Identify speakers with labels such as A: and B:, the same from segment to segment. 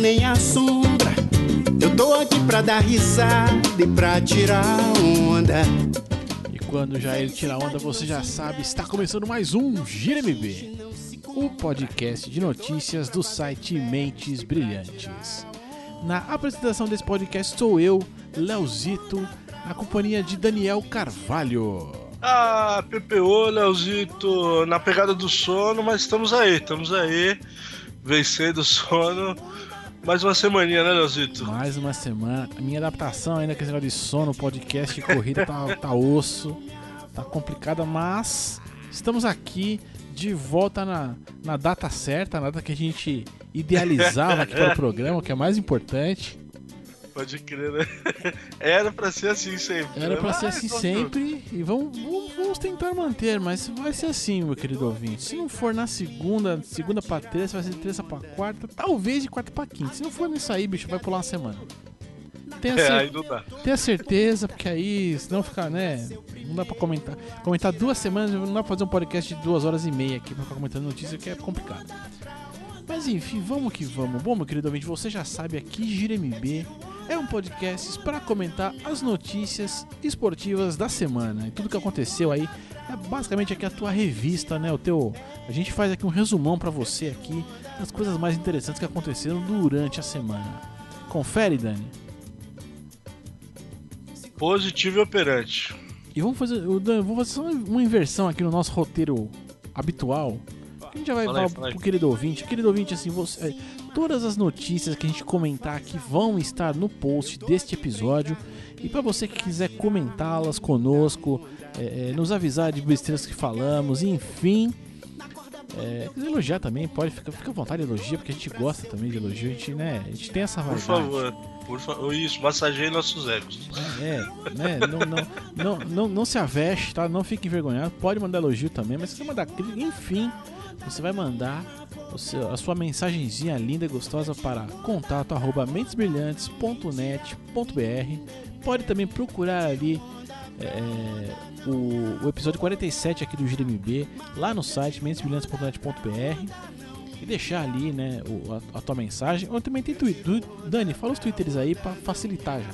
A: nem a sombra. Eu tô aqui pra dar risada e pra tirar onda.
B: E quando já ele tira onda, você já sabe, está começando mais um Gira MB, o podcast de notícias do site Mentes Brilhantes. Na apresentação desse podcast sou eu, Leozito, na companhia de Daniel Carvalho.
C: Ah, PPO, Leozito, na pegada do sono, mas estamos aí, estamos aí, vencendo o sono. Mais uma semaninha, né, Leozito?
B: Mais uma semana. A minha adaptação ainda com esse negócio de sono, podcast e corrida tá, tá osso, tá complicada, mas estamos aqui de volta na, na data certa, na data que a gente idealizava aqui para o programa, que é mais importante.
C: Pode crer, né? Era pra ser assim sempre.
B: Era
C: né?
B: pra ser
C: Mas,
B: assim
C: vamos-
B: sempre e vamos, vamos, vamos tentar manter, mas vai ser assim, meu querido ouvinte. Se não for na segunda, segunda pra terça, vai ser de terça pra quarta, talvez de quarta pra quinta. Se não for nisso aí, bicho, vai pular uma semana. Tenha,
C: É,
B: cer-
C: aí não dá.
B: tenha certeza, porque aí, senão fica, né? Não dá pra comentar. Comentar duas semanas, não dá pra fazer um podcast de duas horas e meia aqui pra ficar comentando notícia, que é complicado. Mas enfim, vamos que vamos. Bom, meu querido ouvinte, você já sabe aqui, Gira MB é um podcast para comentar as notícias esportivas da semana. E tudo que aconteceu aí é basicamente aqui a tua revista, né? O teu, a gente faz aqui um resumão para você aqui das coisas mais interessantes que aconteceram durante a semana. Confere, Dani.
C: Positivo e operante.
B: E vamos fazer, o Dan, vou fazer só uma inversão aqui no nosso roteiro habitual. A gente já vai
C: Fala aí,
B: falar
C: aí.
B: pro querido ouvinte. Querido ouvinte, assim, você, é, todas as notícias que a gente comentar aqui vão estar no post deste episódio. E para você que quiser comentá-las conosco, é, é, nos avisar de besteiras que falamos, enfim. É, quiser elogiar também, pode, fica, fica à vontade de elogia, porque a gente gosta também de elogio, a gente, né, a gente tem essa
C: Por
B: vaidade.
C: favor. Por favor. Isso, massageie nossos egos.
B: É, né? Não, não, não, não, não se aveste, tá? Não fique envergonhado. Pode mandar elogio também, mas se você mandar crítica, enfim, você vai mandar a sua mensagenzinha linda e gostosa para contato arroba mentesbrilhantes.net.br. Pode também procurar ali é, o, o episódio 47 aqui do GMB lá no site mentesbrilhantes.net.br e deixar ali, né, o- a, a tua mensagem. Ou também tem Twitter. Dani, fala os twitters aí para facilitar já.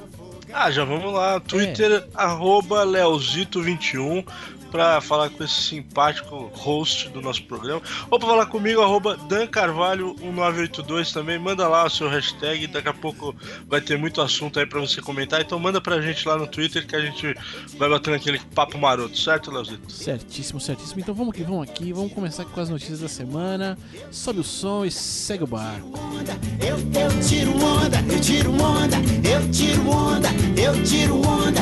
C: Ah, já vamos lá. Twitter,
B: É.
C: arroba Leozito21, pra falar com esse simpático host do nosso programa. Ou pra falar comigo, arroba dancarvalho1982 também. Manda lá o seu hashtag, daqui a pouco vai ter muito assunto aí pra você comentar. Então manda pra gente lá no Twitter que a gente vai batendo aquele papo maroto, certo, Leozito?
B: Certíssimo, certíssimo. Então vamos que vamos aqui, vamos começar com as notícias da semana. Sobe o som e segue o barco.
A: Eu, eu tiro onda, eu tiro onda, eu tiro onda, eu tiro onda,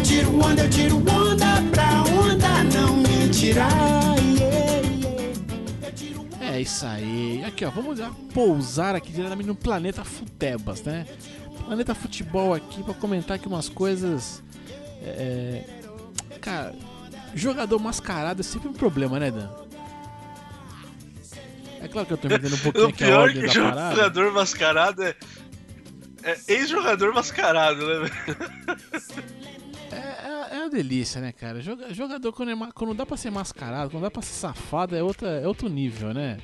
A: eu tiro onda, eu tiro onda pra onda não me tirar. Yeah, yeah.
B: É isso aí. Aqui, ó, vamos já pousar aqui diretamente no planeta Futebas, né? Planeta Futebol aqui pra comentar aqui umas coisas. É, cara, jogador mascarado é sempre um problema, né, Dan? É claro que eu tô entendendo um pouquinho
C: O
B: aqui a
C: pior
B: ordem
C: que
B: da parada.
C: jogador mascarado é. É ex-jogador mascarado, né?
B: É, é, é uma delícia, né, cara? Joga- Jogador quando, é quando dá pra ser mascarado, quando dá pra ser safado, é, outra, é outro nível, né?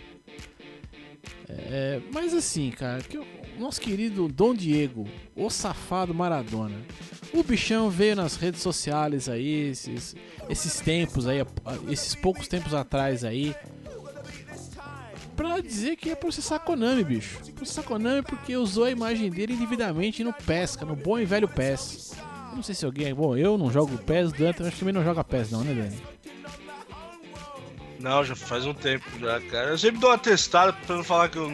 B: É, mas assim, cara, que o nosso querido Dom Diego, o safado Maradona, o bichão veio nas redes sociais aí, esses, esses tempos aí, esses poucos tempos atrás aí, pra dizer que ia processar a Konami, bicho. Processar a Konami porque usou a imagem dele indevidamente no PES, cara, no bom e velho PES. Eu não sei se alguém. Bom, eu não jogo PES, Dante, acho que também não joga PES, não, né, Dani?
C: Não, já faz um tempo já, cara. Eu sempre dou uma testada pra não falar que eu.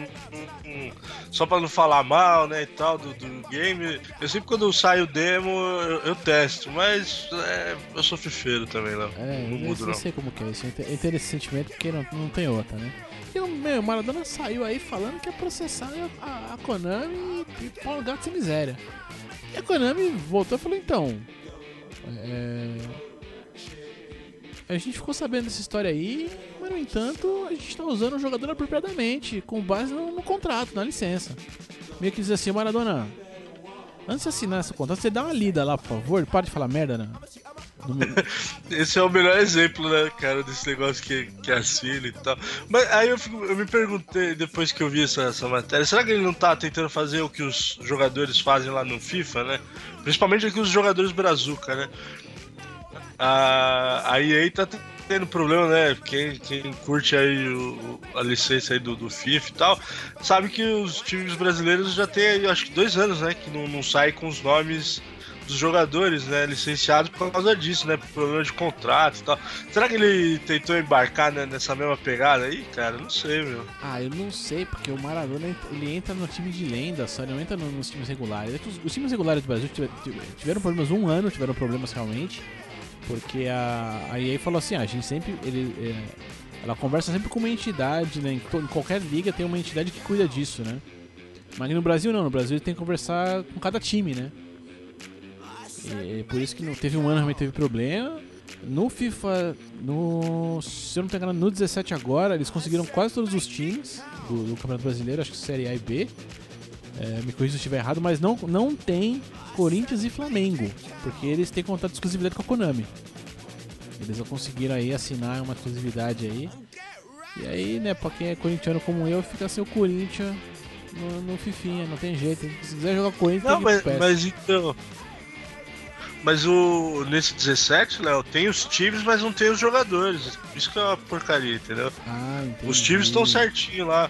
C: só pra não falar mal, né, e tal, do, do game. Eu sempre quando sai o demo, eu, eu testo, mas é, eu sou fifeiro também, não.
B: É,
C: não
B: eu,
C: mudo,
B: eu
C: não.
B: sei como que é isso. Eu ente- eu entendo esse sentimento porque não, não tem outra, né? E o meu Maradona saiu aí falando que ia processar a, a Konami e, e pau no gato sem miséria. E a Konami voltou e falou, então. É. A gente ficou sabendo dessa história aí, mas no entanto, a gente tá usando o jogador apropriadamente, com base no, no contrato, na licença. Meio que diz assim, Maradona, antes de assinar esse contrato, você dá uma lida lá, por favor, para de falar merda, né?
C: Esse é o melhor exemplo, né, cara, desse negócio que, que assina e tal. Mas aí eu, fico, eu me perguntei, depois que eu vi essa, essa matéria, será que ele não tá tentando fazer o que os jogadores fazem lá no FIFA, né? Principalmente aqui os jogadores brazuca, né? A EA tá tendo problema, né? Quem, quem curte aí o, a licença aí do, do FIFA e tal, sabe que os times brasileiros já tem, acho que dois anos, né? Que não, não sai com os nomes dos jogadores, né, licenciados por causa disso, né, por problema de contrato e tal. Será que ele tentou embarcar né, nessa mesma pegada aí, cara? Não sei, meu.
B: Ah, eu não sei, porque o Maradona ele entra no time de lenda, só ele não entra nos times regulares. Os, os times regulares do Brasil tiveram problemas um ano, tiveram problemas realmente. Porque a, a EA falou assim, ah, a gente sempre. Ele, é, ela conversa sempre com uma entidade, né? Em, em, qualquer liga tem uma entidade que cuida disso, né? Mas no Brasil não, no Brasil ele tem que conversar com cada time, né? E, e por isso que não, teve um ano realmente teve problema. No FIFA, no, se eu não me engano, no 17 agora, eles conseguiram quase todos os times do, do Campeonato Brasileiro, acho que Série A e B. É, me corrija se eu estiver errado, mas não, não tem Corinthians e Flamengo, porque eles têm contrato de exclusividade com a Konami. Eles já conseguiram aí assinar uma exclusividade aí. E aí, né, pra quem é corintiano como eu, fica seu Corinthians no, no Fifinha, não tem jeito. Se quiser jogar Corinthians,
C: não, mas, mas então. Mas o nesse 17, Léo, tem os times, mas não tem os jogadores. Isso que é uma porcaria, entendeu?
B: Ah,
C: os times estão certinho lá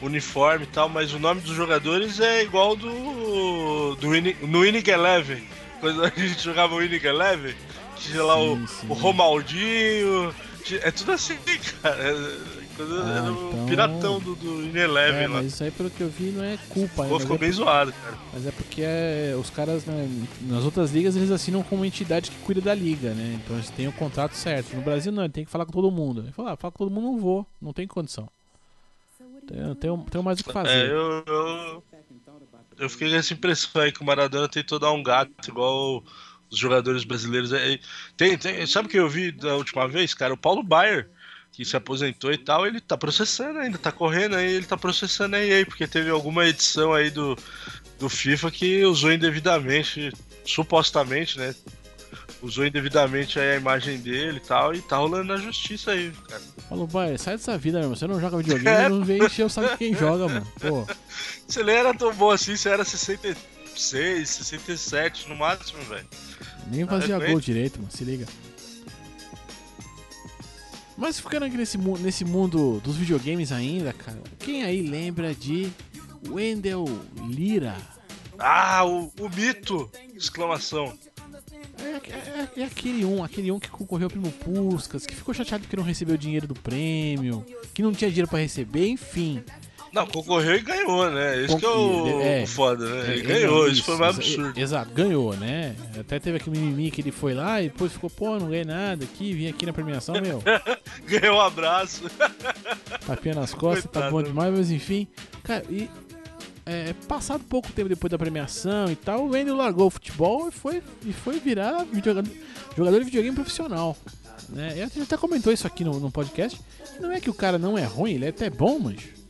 C: uniforme e tal, mas o nome dos jogadores é igual do, do Winning, no Winning Eleven. Quando a gente jogava o Winning Eleven, tinha lá sim, o, sim. o Romaldinho, é tudo assim, cara. É, ah, era o então... piratão do, do Ineleven
B: é,
C: lá.
B: Mas isso aí, pelo que eu vi, não é culpa.
C: Pô, ficou
B: é
C: bem
B: porque...
C: zoado, cara.
B: Mas é porque é, os caras, né, nas outras ligas, eles assinam com uma entidade que cuida da liga, né? Então eles têm o contrato certo. No Brasil, não, ele tem que falar com todo mundo. Ele fala, ah, fala com todo mundo, não vou, não tem condição. Tenho, tenho, tenho mais o que fazer.
C: É, eu, eu, eu fiquei com essa impressão aí que o Maradona tentou dar um gato, igual os jogadores brasileiros. É, tem, tem, sabe o que eu vi da última vez, cara? O Paulo Baier, que se aposentou e tal, ele tá processando ainda, tá correndo aí, ele tá processando aí, porque teve alguma edição aí do, do FIFA que usou indevidamente, supostamente, né? usou indevidamente a imagem dele e tal, e tá rolando na justiça aí, cara.
B: Falou, pai, sai dessa vida, meu. Você não joga videogame, é. não vem encher o saco quem joga, mano. Pô.
C: Você nem era tão bom assim, você era 66, 67 no máximo, velho.
B: Nem fazia gol direito, mano, se liga. Mas ficando aqui nesse, nesse mundo dos videogames ainda, cara, quem aí lembra de Wendell Lira?
C: Ah, o, o mito! Exclamação.
B: É, é, é, aquele um, aquele um que concorreu ao prêmio Puskas, que ficou chateado que não recebeu o dinheiro do prêmio, que não tinha dinheiro para receber, enfim.
C: Não, concorreu e ganhou, né? Isso que é o, é, o foda, né? Ele é, ganhou, isso, isso, foi mais absurdo.
B: Exato, ganhou, né? Até teve aquele mimimi que ele foi lá e depois ficou, pô, não ganhei nada aqui, vim aqui na premiação, meu.
C: ganhou um abraço.
B: Tapinha nas costas, tá Coitado. tá bom demais, mas enfim. Cara, e é, passado pouco tempo depois da premiação e tal, o Wendel largou o futebol e foi, e foi virar jogador, jogador de videogame profissional. Né? Gente até comentou isso aqui no, no podcast. Não é que o cara não é ruim, ele é até bom, mas.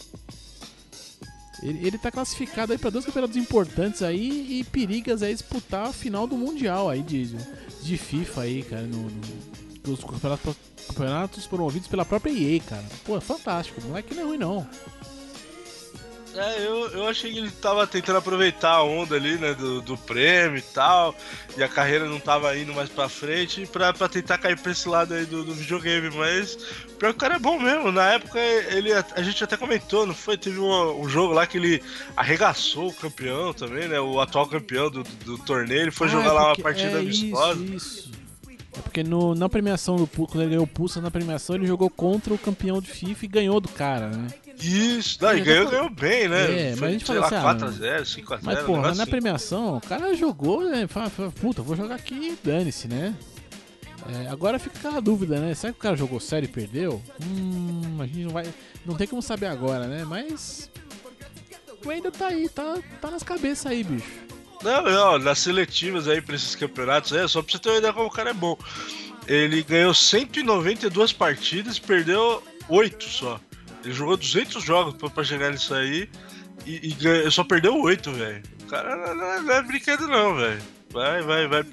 B: Ele, ele tá classificado aí para dois campeonatos importantes aí e perigas aí disputar a final do Mundial aí de, de FIFA aí, cara, no, no, dos campeonatos, campeonatos promovidos pela própria EA, cara. Pô, é fantástico, o moleque não é ruim não.
C: É, eu, eu achei que ele tava tentando aproveitar a onda ali, né, do, do prêmio e tal, e a carreira não tava indo mais pra frente pra, pra tentar cair pra esse lado aí do, do videogame, mas pior que o cara é bom mesmo. Na época ele a gente até comentou, não foi? Teve um, um jogo lá que ele arregaçou o campeão também, né? O atual campeão do, do, do torneio, ele foi ah, jogar é lá uma partida é amistosa.
B: Isso, isso. É porque no, na premiação do quando ele ganhou o Pulsa na premiação, ele jogou contra o campeão de FIFA e ganhou do cara, né?
C: Isso, e ganhou, ganhou bem, né?
B: É, Foi, mas a gente falou assim,
C: 4x0, 5x0.
B: Mas, porra, na premiação, o cara jogou, né? Fala, fala, puta, vou jogar aqui e dane-se, né? É, agora fica aquela dúvida, né? Será que o cara jogou sério e perdeu? Hum, a gente não vai. Não tem como saber agora, né? Mas. O ainda tá aí, tá, tá nas cabeças aí, bicho.
C: Não, não, nas seletivas aí pra esses campeonatos, é, só pra você ter uma ideia como o cara é bom. Ele ganhou 192 partidas, perdeu 8 só. Ele jogou 200 jogos pra, chegar nisso aí e, e ganha, só perdeu 8, velho. O cara não, não, não, é brinquedo, não, velho. Vai, vai, vai.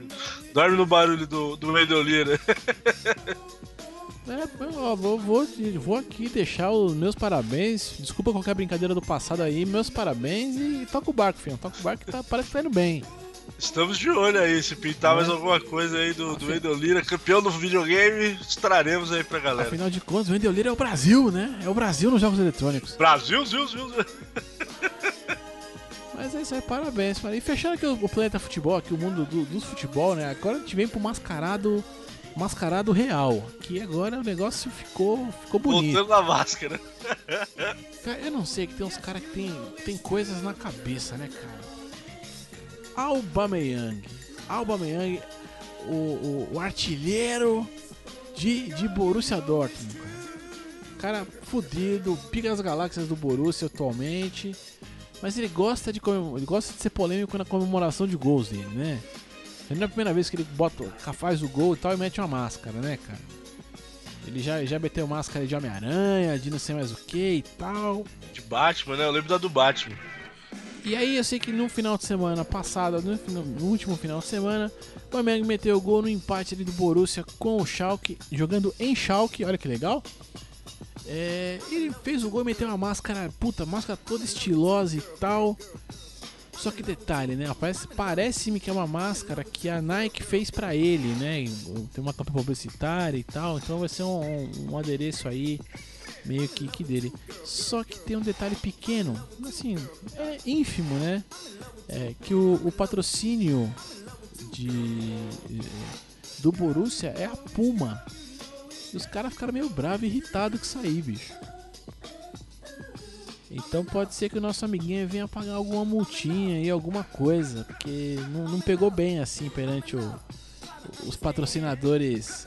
C: Dorme no barulho do, do Wendel Lira.
B: É, ó, vou, vou, aqui deixar os meus parabéns. Desculpa qualquer brincadeira do passado aí, meus parabéns e toca o barco, filho. Toca o barco que tá, parece que tá indo bem.
C: Estamos de olho aí. Se pintar mais alguma coisa aí do, do Wendel Lira, campeão do videogame, estaremos aí pra galera.
B: Afinal de contas, o Wendel Lira é o Brasil, né? É o Brasil nos jogos eletrônicos.
C: Brasil, Zil, Zil, Zil.
B: Mas é isso aí, parabéns. E fechando aqui o, o planeta futebol, aqui o mundo do, dos futebol, né? Agora a gente vem pro mascarado. Mascarado real. Que agora o negócio ficou, ficou bonito.
C: Voltando na máscara.
B: Cara, eu não sei, que tem uns caras que tem, tem coisas na cabeça, né, cara? Aubameyang. Aubameyang, o, o, o artilheiro de, de Borussia Dortmund, cara. Cara fudido, pica as galáxias do Borussia atualmente. Mas ele gosta de ele gosta de ser polêmico na comemoração de gols dele, né? Não é a primeira vez que ele bota, faz o gol e tal e mete uma máscara, né, cara? Ele já, já meteu máscara de Homem-Aranha, de não sei mais o que e tal.
C: De Batman, né? Eu lembro da do Batman.
B: E aí eu sei que no final de semana passado, no, no último final de semana, o Flamengo meteu o gol no empate do Borussia com o Schalke, jogando em Schalke, olha que legal. É, ele fez o gol e meteu uma máscara, puta, máscara toda estilosa e tal. Só que detalhe, né? Parece- Parece-me que é uma máscara que a Nike fez pra ele, né? Tem uma campanha publicitária e tal, então vai ser um, um- um adereço aí meio que, que dele. Só que tem um detalhe pequeno, assim, é ínfimo, né? É que o, o patrocínio de do Borussia é a Puma. E os caras ficaram meio bravos e irritados com isso aí, bicho. Então pode ser que o nosso amiguinho venha pagar alguma multinha e alguma coisa, porque não, não pegou bem assim perante o- os patrocinadores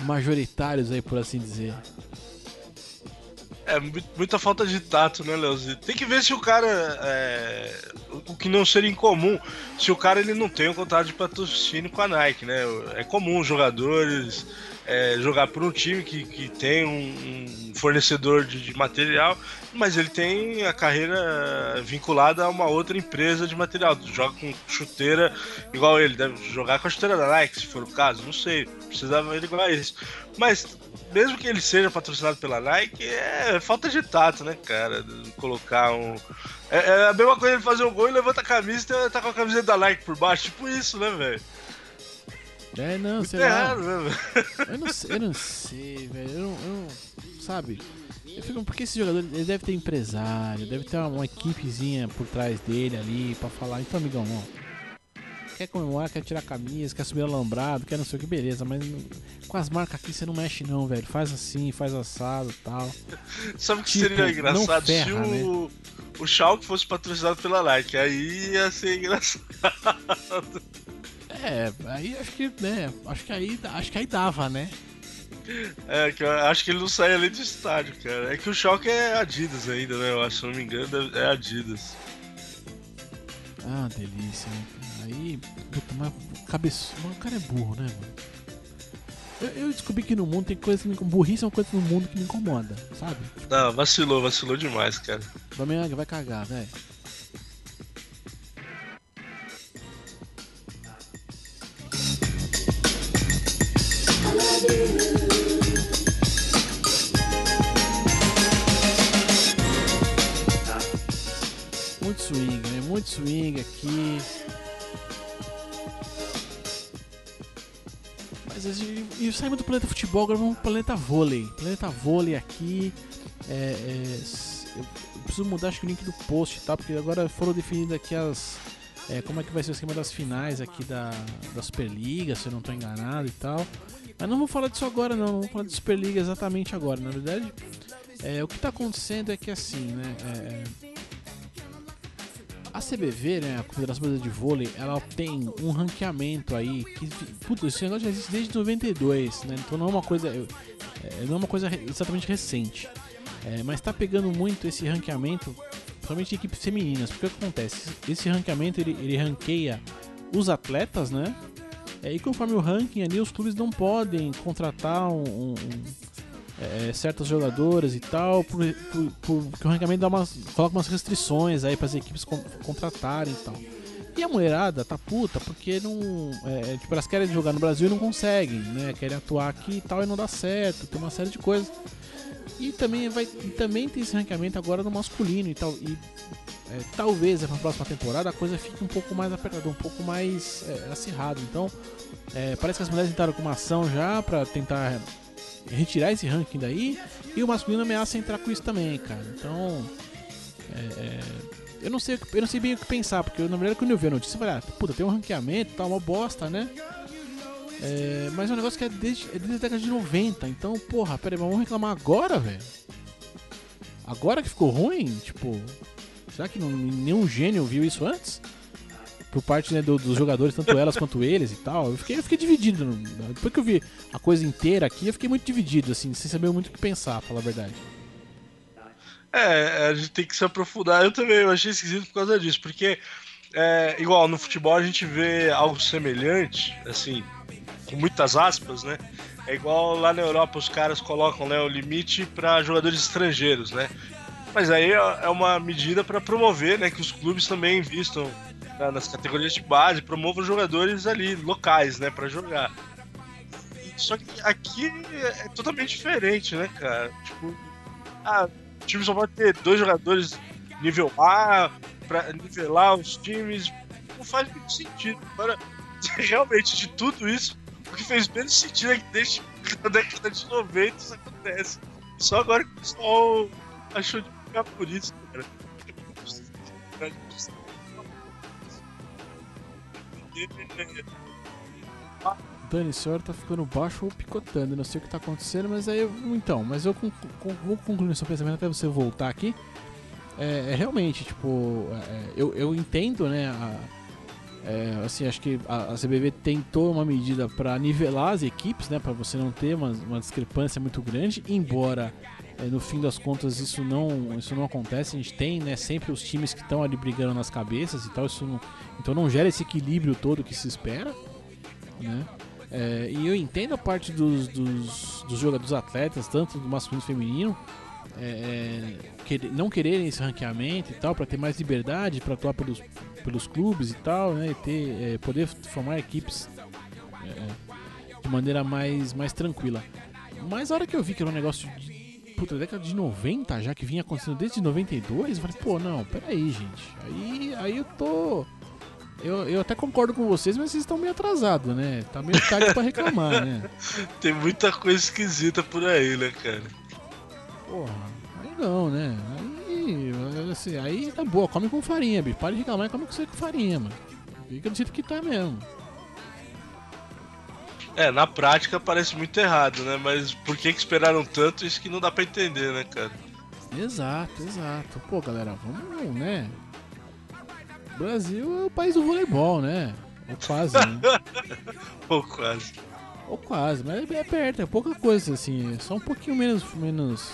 B: majoritários aí, por assim dizer.
C: É mu- muita falta de tato, né, Leozito? Tem que ver se o cara. É, o que não seria incomum, se o cara ele não tem um contrato de patrocínio com a Nike, né? É comum os jogadores é, jogar por um time que, que tem um, um fornecedor de, de material, mas ele tem a carreira vinculada a uma outra empresa de material. Joga com chuteira igual ele, deve jogar com a chuteira da Nike, se for o caso, não sei. Precisava ele igual a isso. Mas mesmo que ele seja patrocinado pela Nike, é falta de tato, né, cara? Colocar um. É, é a mesma coisa ele fazer um gol e levanta a camisa e tá com a camiseta da Nike por baixo. Tipo isso, né, velho?
B: É, não,
C: Muito
B: sei lá.
C: errado, né, velho?
B: Eu não sei, eu não sei, velho. Eu eu não- Sabe? Eu fico, porque esse jogador ele deve ter empresário, deve ter uma, uma equipezinha por trás dele ali pra falar. Então, amigão, ó. Quer comemorar, quer tirar camisa, quer subir alambrado, quer não sei o que, beleza, mas não- com as marcas aqui você não mexe, não, velho. Faz assim, faz assado e tal.
C: Sabe o que
B: Tipo,
C: seria engraçado
B: não ferra,
C: se o, o Schalke fosse patrocinado pela Nike? Aí ia ser engraçado.
B: É, aí acho que, né, acho que aí, acho que aí dava, né?
C: É, que eu acho que ele não sai além do estádio, cara. É que o Schalke é Adidas ainda, né? Eu acho, se não me engano, é Adidas.
B: Ah, delícia, né? Aí, puta, mas cabeço, mas o cara é burro, né, mano? Eu, eu descobri que no mundo tem coisas que me. Burrice é uma coisa no mundo que me incomoda, sabe?
C: Não, vacilou, vacilou demais, cara.
B: Flamengo vai cagar, velho. Planeta futebol, agora vamos pro planeta vôlei. Planeta vôlei aqui. É, é, eu preciso mudar acho que o link do post, tá? Porque agora foram definidas aqui as. é, como é que vai ser o esquema das finais aqui da, da Superliga, se eu não estou enganado e tal. Mas não vou falar disso agora não, não vou falar de Superliga exatamente agora. Na verdade, é, o que está acontecendo é que assim, né? é, a CBV, né, a Confederação Brasileira de Vôlei, ela tem um ranqueamento aí que, puta, esse negócio já existe desde 92, né? Então não é uma coisa, é, não é uma coisa exatamente recente. É, mas tá pegando muito esse ranqueamento, principalmente equipes femininas, porque o que acontece? Esse ranqueamento ele, ele ranqueia os atletas, né? É, e conforme o ranking ali, os clubes não podem contratar um- um, é, certas jogadoras e tal, por, por- por- porque o ranqueamento dá umas, coloca umas restrições aí para as equipes con- contratarem e tal. E a mulherada tá puta porque não. É, tipo, elas querem jogar no Brasil e não conseguem, né? Querem atuar aqui e tal e não dá certo, tem uma série de coisas. E também, vai, e também tem esse ranqueamento agora no masculino e tal. E é, talvez na próxima temporada a coisa fique um pouco mais apertada, um pouco mais é, acirrada. Então, é, parece que as mulheres entraram com uma ação já pra tentar retirar esse ranking daí. E o masculino ameaça entrar com isso também, cara. Então. É, é, eu não sei, eu não sei bem o que pensar, porque na verdade quando eu vi a notícia eu falei, ah, puta, tem um ranqueamento, tá uma bosta, né? É, mas é um negócio que é desde, é desde a década de 90, então, porra, peraí, vamos reclamar agora, velho? Agora que ficou ruim? Tipo, será que não, nenhum gênio viu isso antes? Por parte né, do, dos jogadores, tanto elas quanto eles e tal. Eu fiquei, eu fiquei dividido. Depois que eu vi a coisa inteira aqui, eu fiquei muito dividido, assim, sem saber muito o que pensar, falar a verdade.
C: É, a gente tem que se aprofundar. Eu também eu achei esquisito por causa disso, porque é, igual no futebol a gente vê algo semelhante, assim, com muitas aspas, né? É igual lá na Europa os caras colocam né, o limite para jogadores estrangeiros, né? Mas aí é, é uma medida para promover, né, que os clubes também investam né, nas categorias de base, promovam jogadores ali locais, né, para jogar. Só que aqui é totalmente diferente, né, cara? Tipo, ah, o time só pode ter dois jogadores nível A para nivelar os times. Não faz muito sentido. Agora, realmente, de tudo isso, o que fez menos sentido é que desde a década de 90 isso acontece. Só agora que o pessoal achou de ficar por isso, cara.
B: Dani, o senhor tá ficando baixo ou picotando, não sei o que tá acontecendo, mas aí eu, então, mas eu vou concluir seu pensamento até você voltar aqui. É, é realmente, tipo, é, eu, eu entendo, né, a, é, assim, acho que a, a, CBV tentou uma medida para nivelar as equipes, né, para você não ter uma, uma discrepância muito grande, embora é, no fim das contas isso não, isso não acontece. A gente tem, né, sempre os times que estão ali brigando nas cabeças e tal, isso não, então não gera esse equilíbrio todo que se espera, né? É, e eu entendo a parte dos, dos, dos jogadores atletas, tanto do masculino e feminino, é, é não quererem esse ranqueamento e tal, para ter mais liberdade para atuar pelos, pelos clubes e tal, né? E ter, é, poder formar equipes é, de maneira mais, mais tranquila. Mas a hora que eu vi que era um negócio de puta, década de 90 já, que vinha acontecendo desde 92, eu falei, pô, não, peraí, gente. Aí, aí eu tô. Eu, eu até concordo com vocês, mas vocês estão meio atrasados, né? Tá meio tarde pra reclamar, né?
C: Tem muita coisa esquisita por aí, né, cara?
B: Porra, aí não, né? Aí, assim, aí tá boa, come com farinha, bicho. Para de reclamar e come com farinha, mano. Fica do jeito que tá mesmo.
C: É, na prática parece muito errado, né? Mas por que, que esperaram tanto? Isso que não dá pra entender, né, cara?
B: Exato, exato. Pô, galera, vamos, né? Brasil é o país do voleibol, né? Ou quase, né?
C: Ou quase.
B: Ou quase, mas é perto, é pouca coisa, assim. É só um pouquinho menos, menos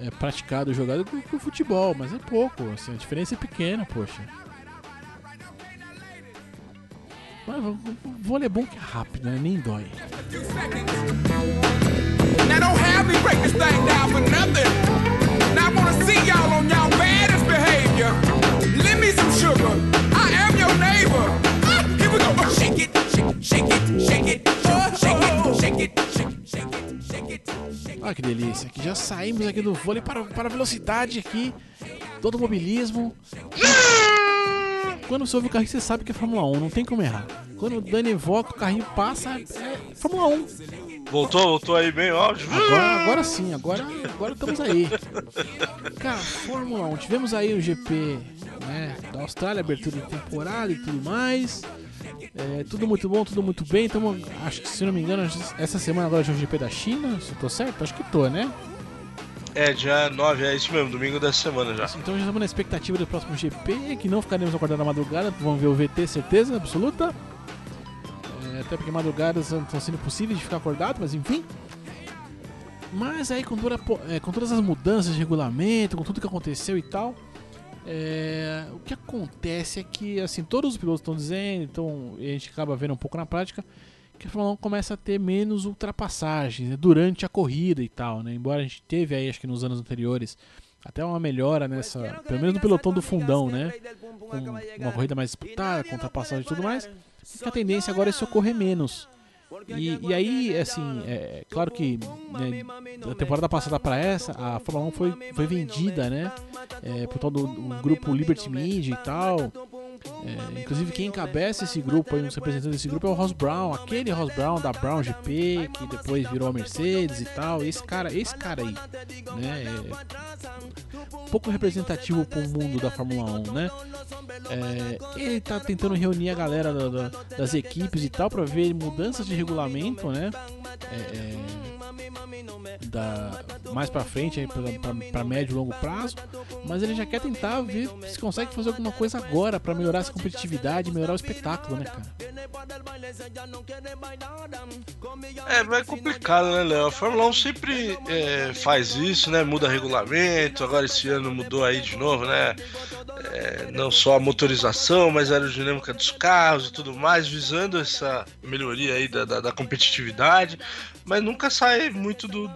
B: é, praticado jogado que o futebol, mas é pouco, assim, a diferença é pequena, poxa. Mas vôlei é bom que é rápido, né? Nem dói. Olha ah, que delícia, que já saímos aqui do vôlei para, para a velocidade aqui, todo o mobilismo. Quando você ouve o carrinho, você sabe que é Fórmula 1, não tem como errar. Quando o Dani evoca, o carrinho passa, é Fórmula 1.
C: Voltou, voltou aí bem áudio.
B: Agora, agora sim, agora, agora estamos aí. Cara, Fórmula 1, tivemos aí o GP né, da Austrália, abertura de temporada e tudo mais. É, tudo muito bom, tudo muito bem. Então, acho que se não me engano, essa semana agora já é o GP da China. Se eu tô certo? Acho que tô, né?
C: É, dia 9, é isso mesmo, domingo dessa semana já.
B: Então já estamos na expectativa do próximo GP, que não ficaremos acordando na madrugada, vamos ver o VT, certeza absoluta. É, até porque madrugadas estão sendo possíveis de ficar acordado, mas enfim. Mas aí com, toda, é, com todas as mudanças de regulamento, com tudo que aconteceu e tal, é, o que acontece é que assim todos os pilotos estão dizendo, então a gente acaba vendo um pouco na prática que a Fórmula 1 começa a ter menos ultrapassagens né, durante a corrida e tal, né? Embora a gente teve aí, acho que nos anos anteriores, até uma melhora nessa, pelo menos no pelotão do fundão, né? Com uma corrida mais disputada, com ultrapassagem e tudo mais. A tendência agora é se ocorrer menos. E, e aí, assim, é claro que né, da temporada passada para essa, a Fórmula 1 foi, foi vendida, né? É, por todo o grupo Liberty Media e tal. É, inclusive quem encabeça esse grupo aí, um dos representantes desse grupo é o Ross Brown, aquele Ross Brown da Brown GP, que depois virou a Mercedes e tal. Esse cara, esse cara aí, né? É pouco representativo para o mundo da Fórmula 1, né? É, ele tá tentando reunir a galera da, da, das equipes e tal para ver mudanças de regulamento, né? É, é da, mais para frente, para médio e longo prazo, mas ele já quer tentar ver se consegue fazer alguma coisa agora para melhorar essa competitividade, melhorar o espetáculo, né, cara?
C: É, mas é complicado, né, Léo? A Fórmula 1 sempre é, faz isso, né? Muda regulamento, agora esse ano mudou aí de novo, né? É, não só a motorização, mas a aerodinâmica dos carros e tudo mais, visando essa melhoria aí da, da, da competitividade mas nunca sai muito do,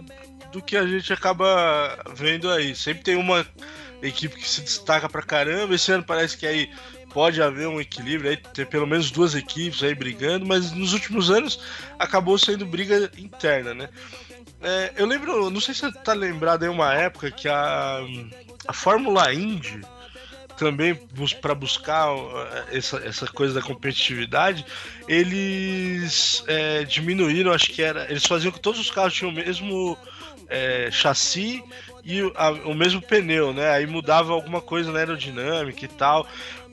C: do que a gente acaba vendo aí. Sempre tem uma equipe que se destaca pra caramba. Esse ano parece que aí pode haver um equilíbrio, aí ter pelo menos duas equipes aí brigando, mas nos últimos anos acabou sendo briga interna, né? É, eu lembro, não sei se você tá lembrado aí uma época que a, a Fórmula Indy também para buscar essa, essa coisa da competitividade, eles é, diminuíram, acho que era. Eles faziam que todos os carros tinham o mesmo é, chassi e a, o mesmo pneu, né? Aí mudava alguma coisa na aerodinâmica e tal,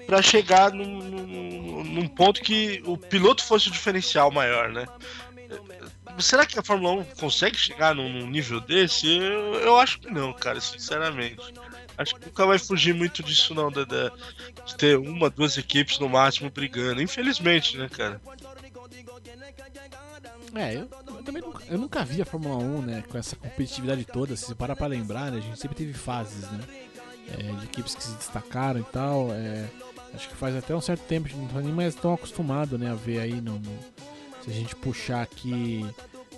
C: para chegar num, num, num, ponto que o piloto fosse o diferencial maior, né? Será que a Fórmula 1 consegue chegar num, nível desse? Eu, eu acho que não, cara, sinceramente. Acho que nunca vai fugir muito disso, não, de, ter uma, duas equipes no máximo brigando. Infelizmente, né, cara?
B: É, eu, eu também nunca, eu nunca vi a Fórmula 1, né, com essa competitividade toda. Se você parar pra lembrar, né, a gente sempre teve fases, né, é, de equipes que se destacaram e tal. É, acho que faz até um certo tempo, a gente não tá nem mais tão acostumado, né, a ver aí no, no se a gente puxar aqui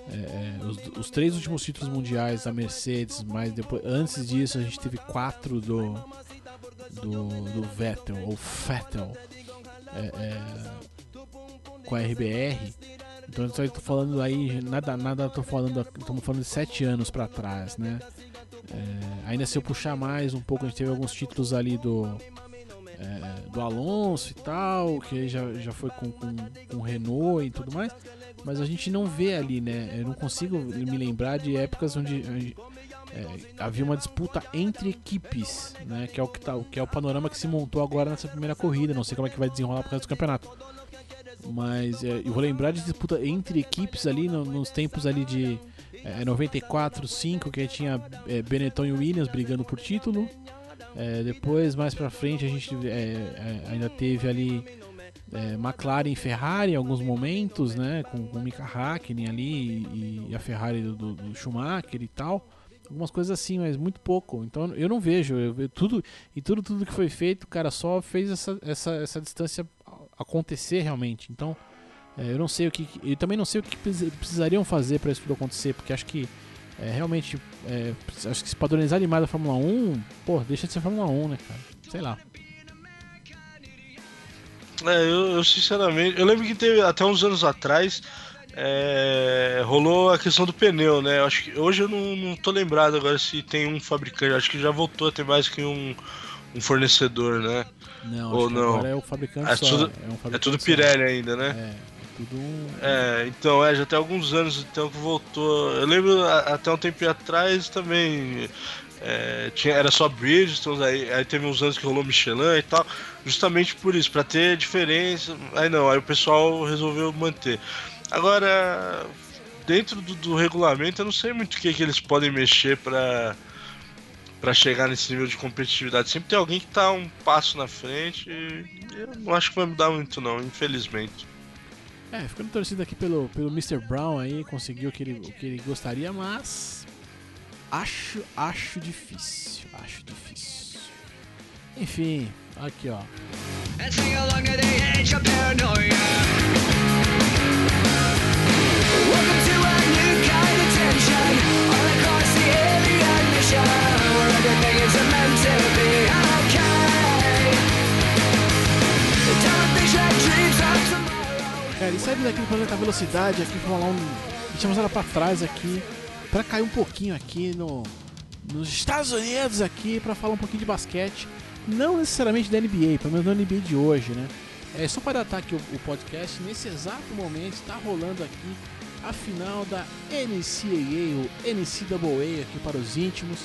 B: é, é, os, os, três últimos títulos mundiais da Mercedes, mas depois, antes disso a gente teve quatro do do, do Vettel ou Vettel é, é, com a RBR. Então eu estou falando aí nada nada tô falando estamos falando de sete anos para trás, né? É, ainda se eu puxar mais um pouco a gente teve alguns títulos ali do é, do Alonso e tal, que já, já foi com, com, com Renault e tudo mais mas a gente não vê ali, né? Eu não consigo me lembrar de épocas onde é, havia uma disputa entre equipes, né? Que é o que, tá, que é o panorama que se montou agora nessa primeira corrida. Não sei como é que vai desenrolar pro resto do campeonato. Mas é, eu vou lembrar de disputa entre equipes ali no, nos tempos ali de é, 94, 5, que tinha é, Benetton e Williams brigando por título. É, depois, mais pra frente, a gente é, é, ainda teve ali é, McLaren e Ferrari em alguns momentos, né? Com, com o Mika Hakkinen ali e, e a Ferrari do, do, Schumacher e tal. Algumas coisas assim, mas muito pouco. Então eu não vejo. Eu, eu, tudo, e tudo, tudo que foi feito, cara só fez essa, essa, essa distância acontecer realmente. Então é, eu não sei o que. Eu também não sei o que precisariam fazer para isso tudo acontecer, porque acho que é, realmente. É, acho que se padronizar demais a Fórmula 1, pô, deixa de ser Fórmula 1, né, cara? Sei lá.
C: É, eu, eu, sinceramente, eu lembro que teve até uns anos atrás é, rolou a questão do pneu, né? Acho que hoje eu não, não tô lembrado agora se tem um fabricante, acho que já voltou a ter mais que um, um fornecedor, né?
B: Não, Ou não. é o fabricante
C: é
B: só.
C: Tudo, é, um fabricante é tudo Pirelli só. ainda, né?
B: É, é tudo.
C: É, então, é, já tem alguns anos então que voltou. Eu lembro até um tempo atrás também é, tinha, era só Bridgestone, aí, aí teve uns anos que rolou Michelin e tal, justamente por isso, para ter diferença. Aí não, aí o pessoal resolveu manter. Agora, dentro do, do regulamento, eu não sei muito o que, que eles podem mexer para para chegar nesse nível de competitividade. Sempre tem alguém que tá um passo na frente e eu não acho que vai mudar muito não, infelizmente.
B: É, ficando torcido aqui pelo, pelo Mr. Brown aí, conseguiu o que ele, o que ele gostaria, mas Acho, acho difícil. Acho difícil. Enfim, aqui ó. Cara, e saindo daqui do planeta velocidade aqui vamos lá um. Deixamos ela pra trás aqui pra cair um pouquinho aqui no, nos Estados Unidos aqui, pra falar um pouquinho de basquete. Não necessariamente da NBA, pelo menos da NBA de hoje, né? É só para datar aqui o, o podcast, nesse exato momento está rolando aqui a final da NCAA, ou NCAA aqui para os íntimos.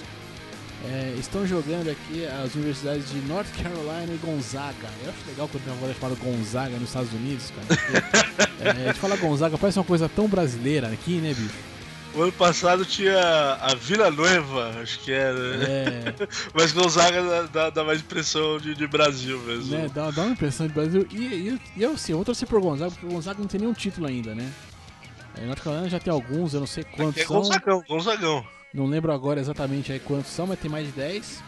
B: É, estão jogando aqui as universidades de North Carolina e Gonzaga. Eu acho legal quando tem uma bola chamada Gonzaga nos Estados Unidos, cara. Porque, é, a gente fala Gonzaga, parece uma coisa tão brasileira aqui, né, bicho?
C: O ano passado tinha a Vila Noiva, acho que era.
B: É,
C: Mas Gonzaga dá, dá, mais impressão de, de Brasil mesmo.
B: né, dá, dá uma impressão de Brasil. E, e, e eu, assim, eu vou torcer por Gonzaga, porque o Gonzaga não tem nenhum título ainda, né? É, North Carolina já tem alguns, eu não sei quantos
C: é
B: são.
C: Gonzagão, Gonzagão.
B: Não lembro agora exatamente aí quantos são, mas tem mais de 10.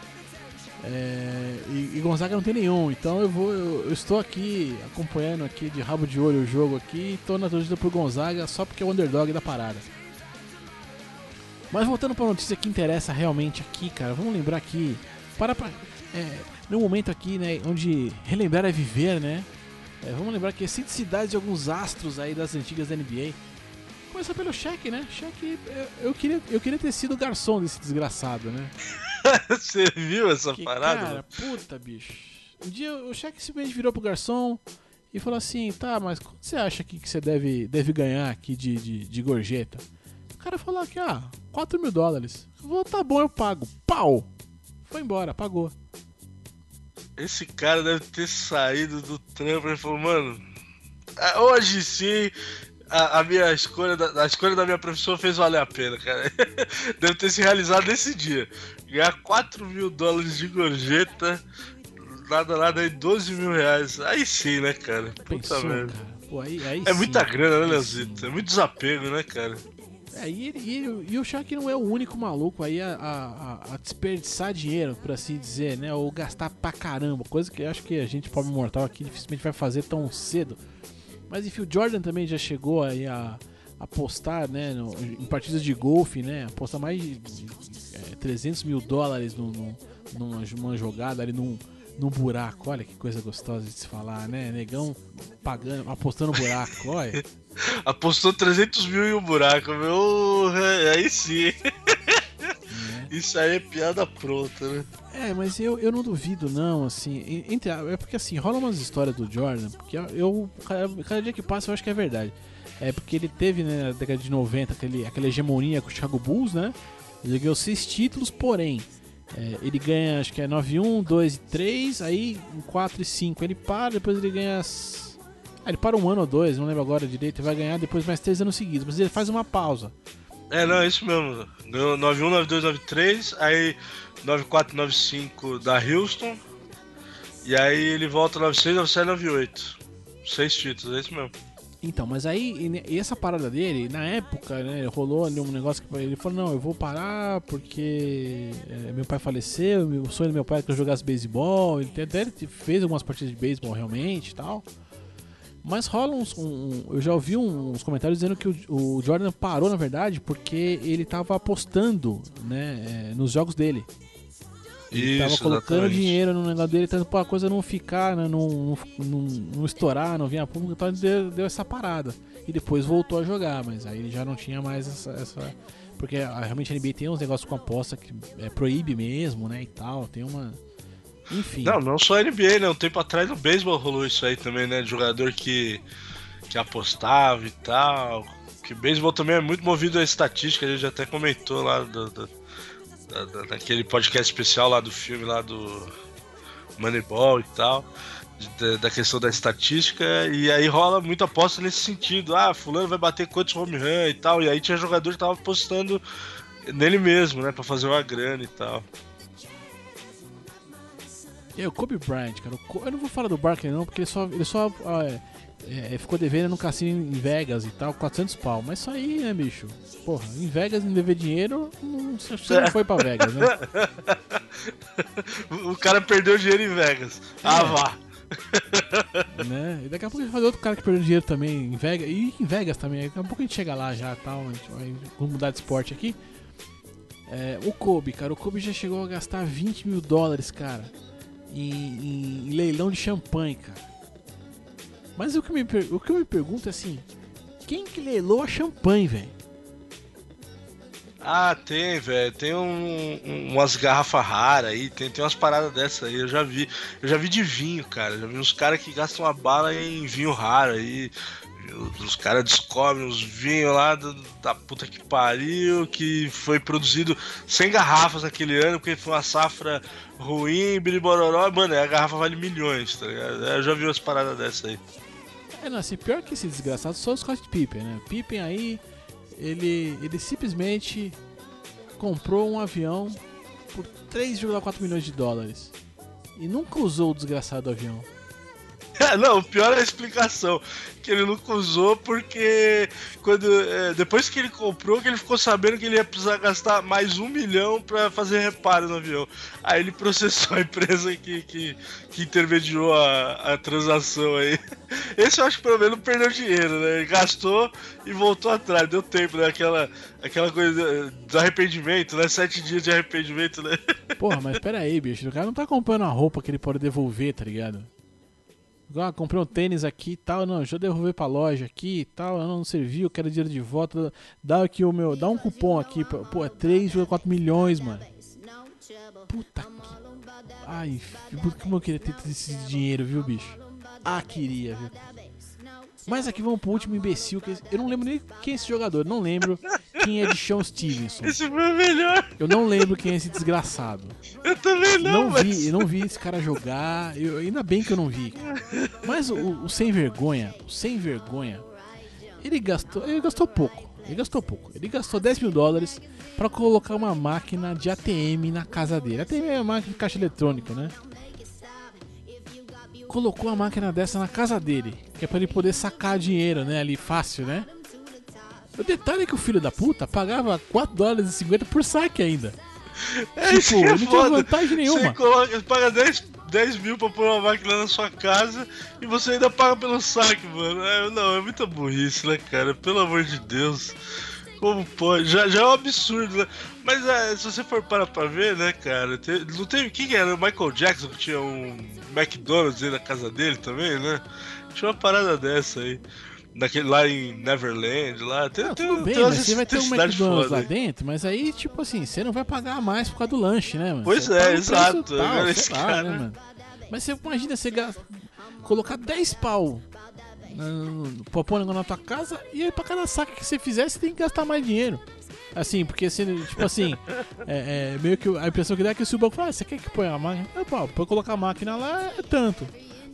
B: É, e, e Gonzaga não tem nenhum, então eu vou. Eu, eu estou aqui acompanhando aqui de rabo de olho o jogo aqui e tô na torcida por Gonzaga só porque é o underdog da parada. Mas voltando para a notícia que interessa realmente aqui, cara, vamos lembrar aqui. Para pra, é, no momento aqui, né, onde relembrar é viver, né? É, vamos lembrar que excentricidades de alguns astros aí das antigas da NBA. Começar pelo Shaq, né? Shaq, eu, eu queria, eu queria ter sido o garçom desse desgraçado, né?
C: Você viu essa
B: Que,
C: parada?
B: cara, puta, bicho. Um dia o Shaq simplesmente virou pro garçom e falou assim: tá, mas quanto você acha aqui que você deve, deve ganhar aqui de, de, de gorjeta? O cara falou aqui: ah, 4 mil dólares. Falei, tá bom, eu pago. Pau! Foi embora, pagou.
C: Esse cara deve ter saído do trampo e falou, mano, ah, hoje sim a, a minha escolha da, a escolha da minha profissão fez valer a pena, cara. deve ter se realizado nesse dia. Ganhar 4 mil dólares de gorjeta, nada, nada aí, 12 mil reais. Aí sim, né, cara? Puta
B: Pensou,
C: merda.
B: Pô, aí, aí
C: É
B: sim,
C: muita grana, né, Leozito? É muito desapego, né, cara?
B: É, e, e e o Shaq não é o único maluco aí a, a- a- desperdiçar dinheiro, por assim dizer, né? Ou gastar pra caramba, coisa que eu acho que a gente, pobre mortal aqui, dificilmente vai fazer tão cedo. Mas enfim, o Jordan também já chegou aí a apostar, né, no- em partidas de golfe, né? Apostar mais de, é, 300 mil dólares no, no- numa, numa jogada ali num, num buraco. Olha que coisa gostosa de se falar, né? Negão pagando, apostando no buraco, olha.
C: Apostou 300 mil em um buraco, meu. Aí sim.
B: né?
C: Isso aí é piada pronta, né?
B: É, mas eu, eu não duvido, não, assim. en- Entre, é porque, assim, rola umas histórias do Jordan, porque eu, cada, cada dia que passa eu acho que é verdade. É porque ele teve, né, na década de 90, aquele, aquela hegemonia com o Chicago Bulls, né? Ele ganhou seis títulos, porém, é, ele ganha, acho que é 9-1, 2 e 3, aí em 4 e 5 ele para, depois ele ganha. as- Ah, ele para um ano ou dois, não lembro agora direito, e vai ganhar depois mais três anos seguidos, mas ele faz uma pausa.
C: É, não, é isso mesmo. Ganhou 91, 92, 93, aí 94, 95 da Houston. E aí ele volta 96, 97, 98. Seis títulos, é isso mesmo.
B: Então, mas aí, e essa parada dele, na época, né, rolou ali um negócio que ele falou, não, eu vou parar porque é, meu pai faleceu, o sonho do meu pai era que eu jogasse beisebol, ele até fez algumas partidas de beisebol realmente e tal. Mas rola uns. um- eu já ouvi uns comentários dizendo que o, o Jordan parou, na verdade, porque ele tava apostando né, é, nos jogos dele. Ele tava
C: Isso,
B: colocando
C: exatamente.
B: dinheiro no negócio dele, tanto pra coisa não ficar, né, não, não, não, não estourar, não vir a público, então deu, deu essa parada. E depois voltou a jogar, mas aí ele já não tinha mais essa. essa- porque ah, realmente a NBA tem uns negócios com aposta que é, proíbe mesmo, né, e tal, tem uma. Enfim.
C: Não, não só NBA, né? Um tempo atrás no beisebol rolou isso aí também, né? De jogador que, que apostava e tal. Que beisebol também é muito movido a estatística, a gente até comentou lá do, do- da- da- daquele podcast especial lá do filme lá do Moneyball e tal. Da, da questão da estatística, e aí rola muita aposta nesse sentido. Ah, fulano vai bater quantos home run e tal. E aí tinha jogador que tava apostando nele mesmo, né? Pra fazer uma grana e tal.
B: O Kobe Bryant, cara. Eu não vou falar do Barkley não, porque ele só, ele só ah, é, é, ficou devendo no cassino em Vegas e tal, 400 pau. Mas isso aí, né, bicho? Porra, em Vegas, não dever dinheiro, não, você não foi pra Vegas, né?
C: O cara perdeu dinheiro em Vegas. Ah,
B: É.
C: vá!
B: né? E daqui a pouco a gente vai fazer outro cara que perdeu dinheiro também em Vegas. E em Vegas também. Daqui a pouco a gente chega lá já tal. A gente vai vamos mudar de esporte aqui. É, o Kobe, cara. O Kobe já chegou a gastar 20 mil dólares, cara. Em, em- leilão de champanhe, cara. Mas o que, me, o que eu me pergunto é assim: quem que leiloa champanhe, velho?
C: Ah, tem, velho. Tem um, um- umas garrafas raras aí, tem, tem umas paradas dessa aí. Eu já vi. Eu já vi de vinho, cara. Já vi uns caras que gastam uma bala em vinho raro aí. Os, os caras descobrem os vinhos lá do- da puta que pariu, que foi produzido sem garrafas naquele ano, porque foi uma safra ruim, biribororó. Mano, a garrafa vale milhões, tá ligado? Eu já vi umas paradas dessa aí.
B: É, não, assim, pior que esse desgraçado só o Scott Pippen, né? Pippen aí, ele, ele simplesmente comprou um avião por 3,4 milhões de dólares. E nunca usou o desgraçado avião.
C: Não, o pior é a explicação. Que ele nunca usou porque quando, é, depois que ele comprou, que ele ficou sabendo que ele ia precisar gastar mais um milhão pra fazer reparo no avião. Aí ele processou a empresa que, que, que intermediou a, a transação aí. Esse eu acho que pelo menos perdeu dinheiro, né? Ele gastou e voltou atrás, deu tempo, né? Aquela, aquela coisa do arrependimento, né? Sete dias de arrependimento, né?
B: Porra, mas pera aí, bicho. O cara não tá comprando uma roupa que ele pode devolver, tá ligado? Ah, comprei um tênis aqui e tal, não, eu devolver pra loja aqui e tal, não, serviu, quero dinheiro de volta. Dá aqui o meu, dá um cupom aqui, pra- pô, é 3,4 milhões, mano. Puta que. Ai, puta, como eu queria ter esse dinheiro, viu, bicho? Ah, queria, viu? Mas aqui vamos pro último imbecil, que eu não lembro nem quem é esse jogador, não lembro quem é de Sean Stevenson.
C: Esse foi o melhor.
B: Eu não lembro quem é esse desgraçado.
C: Eu também não,
B: Não
C: mas...
B: vi, eu não vi esse cara jogar. Eu, ainda bem que eu não vi. Mas o, o sem vergonha, o sem vergonha, ele gastou, ele gastou pouco. Ele gastou pouco. Ele gastou 10 mil dólares pra colocar uma máquina de ATM na casa dele. ATM é uma máquina de caixa eletrônico, né? Colocou a máquina dessa na casa dele, que é pra ele poder sacar dinheiro, né? Ali fácil, né? O detalhe é que o filho da puta pagava 4 dólares e 50 por saque ainda.
C: É isso
B: Tipo,
C: que é
B: não tinha vantagem nenhuma.
C: Você coloca, paga 10, 10 mil pra pôr uma máquina na sua casa e você ainda paga pelo saque, mano. É, não, é muita burrice, né, cara? Pelo amor de Deus. Como pode? Já, já é um absurdo, né? Mas é, se você for parar pra ver, né, cara? Tem, não teve. Quem que era? O Michael Jackson que tinha um McDonald's aí na casa dele também, né? Tinha uma parada dessa aí. Naquele, lá em Neverland, lá. Tem,
B: Não,
C: tem,
B: tudo bem,
C: tem
B: mas você vai ter um McDonald's lá
C: aí.
B: dentro, mas aí, tipo assim, você não vai pagar mais por causa do lanche, né, mano?
C: Pois
B: Você
C: é, exato,
B: tal, sei
C: esse
B: lá,
C: cara-
B: né, mano? Mas você imagina você colocar 10 pau pra pôr um negócio na tua casa e aí pra cada saque que você fizer, você tem que gastar mais dinheiro. Assim, porque você, tipo assim, é, é meio que a impressão que dá é que se o banco fala, ah, você quer que ponha a máquina? Ah, pô, pra eu colocar a máquina lá é tanto.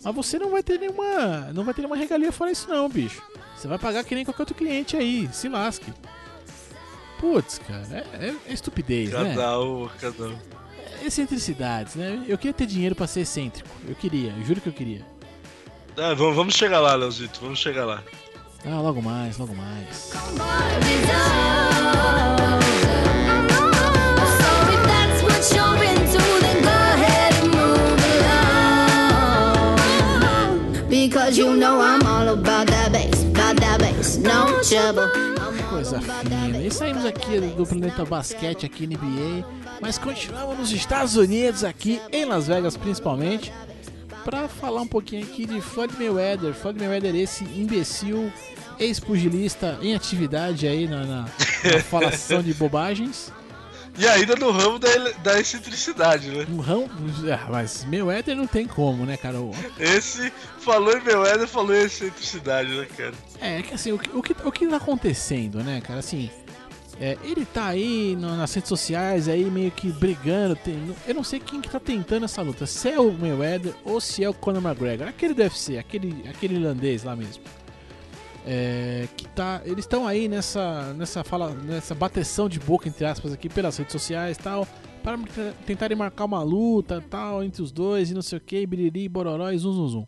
B: Mas você não vai ter nenhuma. Não vai ter nenhuma regalia fora isso não, bicho. Você vai pagar que nem qualquer outro cliente aí, se lasque. Putz, cara, é, é- é estupidez, né?
C: Cada um, cada um.
B: Excentricidades, né? Eu queria ter dinheiro pra ser excêntrico. Eu queria, eu juro que eu queria.
C: Ah, vamos, vamos chegar lá, Leozito, vamos chegar lá.
B: Ah, logo mais, logo mais.
D: Because you know I'm all about that bass, about that bass, no trouble.
B: Coisa fina. E saímos aqui do planeta basquete, aqui NBA, mas continuamos nos Estados Unidos, aqui em Las Vegas principalmente, pra falar um pouquinho aqui de Floyd Mayweather. Floyd Mayweather, esse imbecil, ex-pugilista em atividade aí na, na, na falação de bobagens.
C: E ainda no ramo da, da excentricidade, né?
B: Um ramo. Ah, mas Mayweather não tem como, né, cara? O-
C: Esse falou em Mayweather, falou em excentricidade, né, cara?
B: É, que assim, o que, o que, o que tá acontecendo, né, cara? Assim, é, ele tá aí no- nas redes sociais, aí meio que brigando. tem- eu não sei quem que tá tentando essa luta, se é o Mayweather ou se é o Conor McGregor. Aquele deve ser, aquele, aquele irlandês lá mesmo. É, que tá, eles estão aí nessa, nessa fala, nessa bateção de boca entre aspas aqui pelas redes sociais tal, para tentarem marcar uma luta tal entre os dois e não sei o que, biriri, bororó e zum zum zum.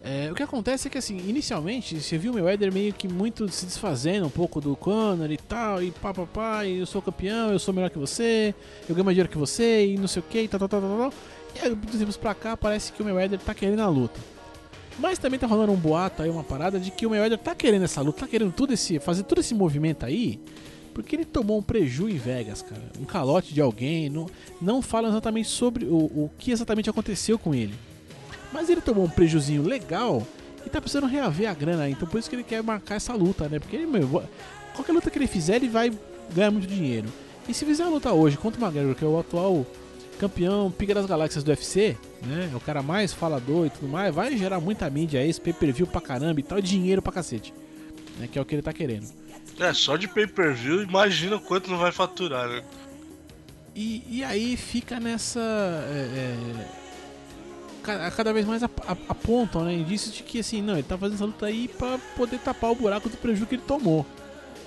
B: É, o que acontece é que assim, inicialmente você viu o Mayweather meio que muito se desfazendo um pouco do Conor e tal, e pá pá pá, e eu sou campeão, eu sou melhor que você, eu ganho mais dinheiro que você, e não sei o que, e tal, tal, tal, tal, tal. E aí, dos tempos pra cá, parece que o Mayweather tá querendo a luta. Mas também tá rolando um boato aí, uma parada de que o Mayweather tá querendo essa luta, tá querendo tudo esse, fazer todo esse movimento aí, porque ele tomou um preju em Vegas, cara. Um calote de alguém, não, não fala exatamente sobre o, o que exatamente aconteceu com ele. Mas ele tomou um prejuzinho legal E tá precisando reaver a grana. Então por isso que ele quer marcar essa luta, né? Porque ele, meu, qualquer luta que ele fizer, ele vai ganhar muito dinheiro. E se fizer a luta hoje contra o McGregor, que é o atual campeão Pica das Galáxias do UFC, né? É o cara mais falador e tudo mais, vai gerar muita mídia aí, esse pay-per-view pra caramba e tal, dinheiro pra cacete. Né? Que é o que ele tá querendo.
C: É, só de pay-per-view, imagina quanto não vai faturar, né?
B: E, e aí fica nessa. É, é, cada vez mais ap- ap- apontam, né? Indícios de que assim, não, ele tá fazendo essa luta aí pra poder tapar o buraco do prejuízo que ele tomou.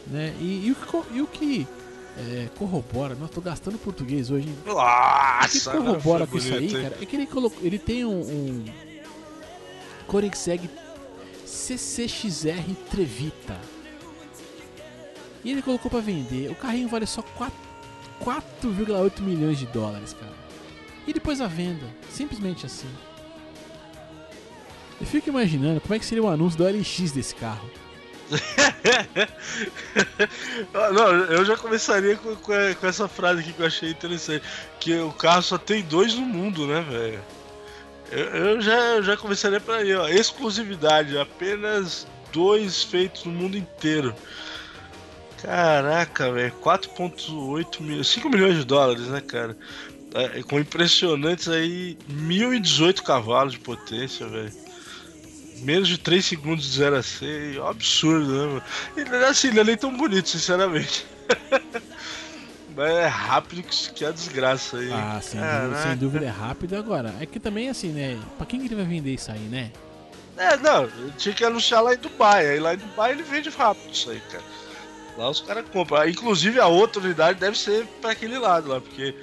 B: Né? E, e o que, e o que é, corrobora, nossa, tô gastando português hoje, hein? O que
C: Nossa,
B: corrobora com isso aí,
C: hein?
B: cara, é que ele, colocou, ele tem um, um Koenigsegg CCXR Trevita. E ele colocou pra vender. O carrinho vale só 4 4,8 milhões de dólares, cara. E depois a venda, simplesmente assim. Eu fico imaginando como é que seria o anúncio do LX desse carro.
C: Ah, Não, eu já começaria com, com- com essa frase aqui que eu achei interessante. Que o carro só tem dois no mundo, né, velho? Eu, eu já, eu já começaria por aí, ó. Exclusividade, apenas dois feitos no mundo inteiro. Caraca, velho. 4,8 milhões. 5 milhões de dólares, né, cara? É, com impressionantes aí 1018 cavalos de potência, velho. Menos de 3 segundos de 0 a 100. Absurdo, né? Ele, assim, ele é nem tão bonito, sinceramente. Mas é rápido que, é a desgraça aí.
B: Ah, sem dúvida, sem dúvida é rápido agora. É que também assim, né? Pra quem que ele vai vender isso aí, né?
C: É, não, ele tinha que anunciar lá em Dubai. Aí lá em Dubai ele vende rápido isso aí, cara. Lá os caras compram. Ah, Inclusive a outra unidade deve ser pra aquele lado lá, porque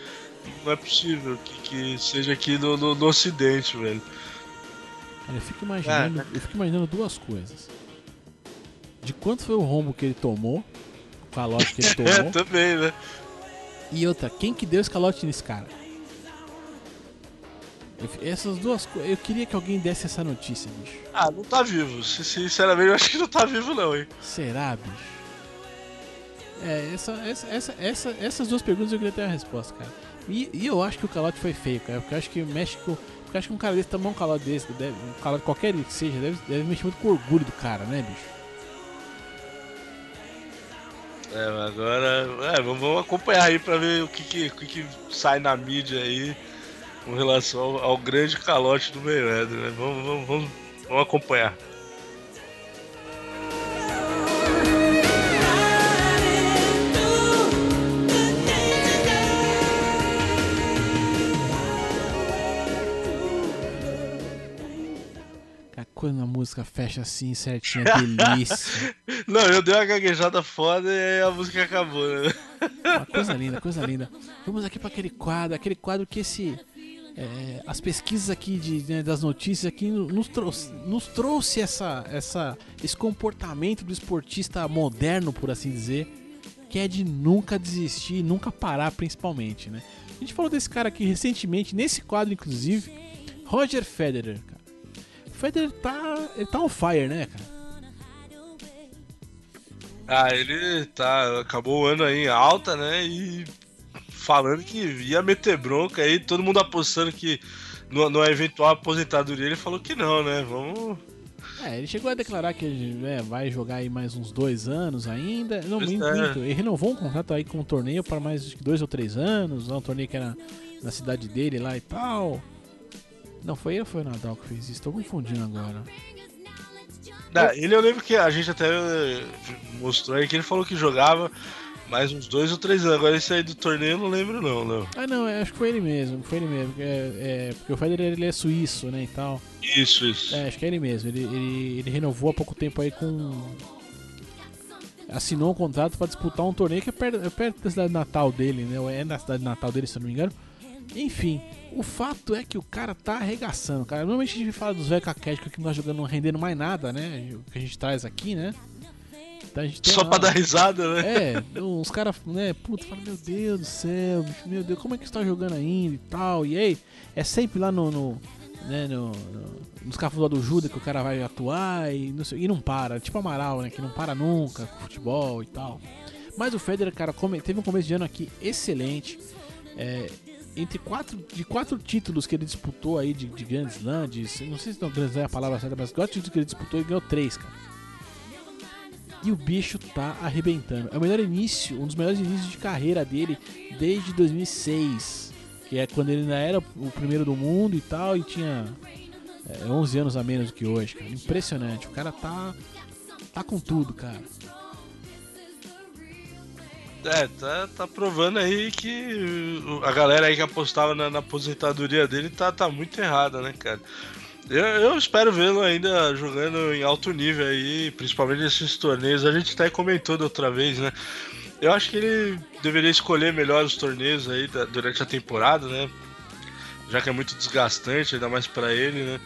C: não é possível que, que seja aqui no, no, no ocidente, velho.
B: Eu fico imaginando, eu fico imaginando duas coisas. De quanto foi o rombo que ele tomou, o calote que ele
C: É,
B: tomou,
C: também, né?
B: e outra, quem que deu esse calote nesse cara? Eu essas duas coisas, eu queria que alguém desse essa notícia, bicho.
C: Ah, não tá vivo. Si- Sinceramente, eu acho que não tá vivo, não, hein?
B: Será, bicho? É, essa, essa, essa, essa- essas duas perguntas eu queria ter a resposta, cara. E, e eu acho que o calote foi feio, cara, porque eu acho que mexe com. Porque acho que um cara desse tomar um calote desse, deve, um calote qualquer que seja, deve, deve mexer muito com o orgulho do cara, né, bicho?
C: É, agora. É, vamos, acompanhar aí pra ver o que, que, que, sai na mídia aí com relação ao, ao grande calote do Mayweather, né? Vamos, vamos, vamos, vamos acompanhar.
B: Música fecha assim, certinho, é delícia.
C: Não, eu dei uma gaguejada foda e a música acabou, né?
B: Uma coisa linda, coisa linda. Vamos aqui para aquele quadro, aquele quadro que esse. é, as pesquisas aqui de, né, das notícias aqui nos trouxe, nos trouxe essa, essa, esse comportamento do esportista moderno, por assim dizer, que é de nunca desistir, nunca parar, principalmente, né? A gente falou desse cara aqui recentemente, nesse quadro, inclusive, Roger Federer, cara. O Federer tá, ele tá on fire, né, cara?
C: Ah, ele tá. Acabou o ano aí em alta, né? E falando que ia meter bronca aí, todo mundo apostando que no, no eventual aposentadoria ele falou que não, né? Vamos.
B: É, ele chegou a declarar que ele né, vai jogar aí mais uns dois anos ainda. Não,
C: Pois
B: minto,
C: é.
B: Ele renovou um contrato aí com um torneio para mais dois ou três anos. Um torneio que era na cidade dele lá e tal. Não, foi ele ou foi o Nadal que fez isso? Tô confundindo agora.
C: Não, ele eu lembro que a gente até eh, mostrou aí que ele falou que jogava mais uns dois ou três anos. Agora esse aí do torneio eu não lembro não, não.
B: Ah, não, é, acho que foi ele mesmo. Foi ele mesmo. É, é, porque o Federer ele é suíço, né, e tal.
C: Isso, isso.
B: É, acho que é ele mesmo. Ele, ele, ele renovou há pouco tempo aí com. Assinou um contrato pra disputar um torneio que é perto, é perto da cidade natal dele, né? ou É na cidade natal dele, se eu não me engano. Enfim, o fato é que o cara tá arregaçando, cara. Normalmente a gente fala dos velhos caquéticos que não tá jogando, não rendendo mais nada, né? O que a gente traz aqui, né? Então
C: Só
B: lá-
C: pra dar risada, né?
B: é, uns caras, né, puta, fala, meu Deus do céu, bicho, meu Deus, como é que você tá jogando ainda e tal? E aí, é sempre lá no. no né, no, no- nos cafés lá do Juda que o cara vai atuar e não, sei, e não para. Tipo Amaral, né? Que não para nunca com futebol e tal. Mas o Federer, cara, teve um começo de ano aqui excelente. É, entre quatro, de quatro títulos que ele disputou aí de, de Grand Slam, de, não sei se não Grand Slam é a palavra certa, mas quatro títulos que ele disputou, ele ganhou três, cara. E o bicho tá arrebentando. É o melhor início, um dos melhores inícios de carreira dele desde 2006, que é quando ele ainda era o primeiro do mundo e tal, e tinha é, 11 anos a menos do que hoje, cara. Impressionante. O cara tá tá com tudo, cara.
C: É, tá, tá provando aí que a galera aí que apostava na, na aposentadoria dele tá, tá muito errada, né, cara? Eu, eu espero vê-lo ainda jogando em alto nível aí, principalmente nesses torneios. A gente até comentou da outra vez, né? Eu acho que ele deveria escolher melhor os torneios aí da- durante a temporada, né? Já que é muito desgastante, ainda mais pra ele, né?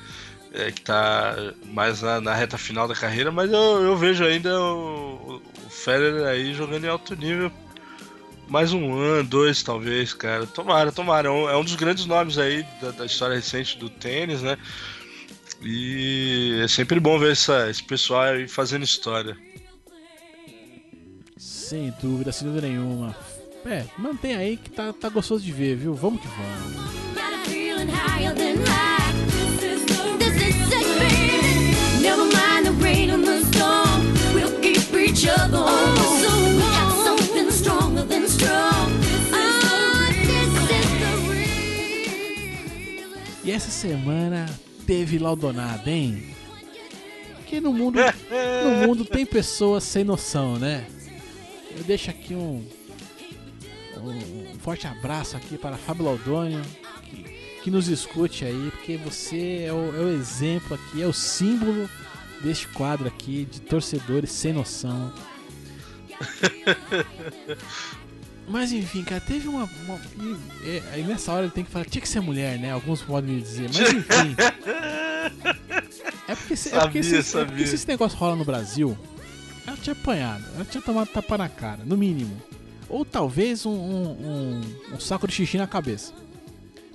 C: É, que tá mais na, na reta final da carreira, mas eu, eu vejo ainda o, o Federer aí jogando em alto nível mais um ano, dois talvez, cara. Tomara, tomara. É um, é um dos grandes nomes aí da, da história recente do tênis, né? E é sempre bom ver essa, esse pessoal aí fazendo história.
B: Sem dúvida, sem dúvida nenhuma. É, mantém aí que tá, tá gostoso de ver, viu? Vamos que vamos. E essa semana teve Laudonada, hein? Porque no mundo, no mundo tem pessoas sem noção, né? Eu deixo aqui um, um forte abraço aqui para Fábio Laudônio, que, que nos escute aí, porque você é o, é o exemplo aqui, é o símbolo deste quadro aqui de torcedores sem noção. Mas enfim, cara, teve uma. uma- e, é, aí nessa hora ele tem que falar, tinha que ser mulher, né? Alguns podem me dizer, mas enfim. É porque, se, é, porque
C: Sabia,
B: se, é porque
C: sabia.
B: se esse negócio rola no Brasil, ela tinha apanhado, ela tinha tomado tapa na cara, no mínimo. Ou talvez um, um, um- um saco de xixi na cabeça.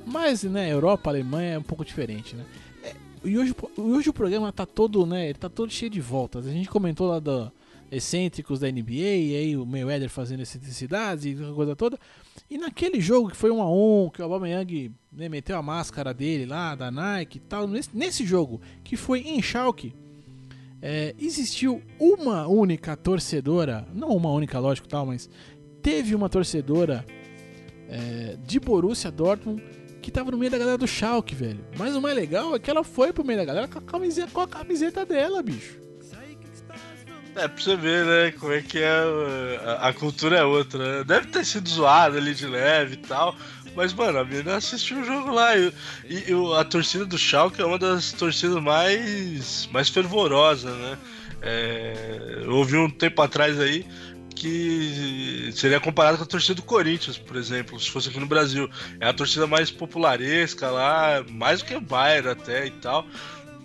B: Mas, né, Europa, Alemanha é um pouco diferente, né? É, e hoje, hoje o programa tá todo, né, ele tá todo cheio de voltas. A gente comentou lá do excêntricos da NBA, e aí o Mayweather fazendo excentricidades e coisa toda. E naquele jogo que foi um a um, que o Aubameyang né, meteu a máscara dele lá, da Nike e tal, nesse, nesse jogo, que foi em Schalke, é, existiu uma única torcedora, não uma única, lógico, tal, mas teve uma torcedora é, de Borussia Dortmund que tava no meio da galera do Schalke, velho. Mas o mais legal é que ela foi pro meio da galera com a camiseta, com a camiseta dela, bicho.
C: É, pra você ver, né, como é que é. uh, A, a cultura é outra, né? Deve ter sido zoado ali de leve e tal. Mas, mano, a menina assistiu o jogo lá. E, e- e a torcida do Schalke é uma das torcidas mais, mais fervorosas, né? É, eu ouvi um tempo atrás aí que seria comparado com a torcida do Corinthians, por exemplo, se fosse aqui no Brasil. É a torcida mais popularesca lá, mais do que o Bayern até e tal.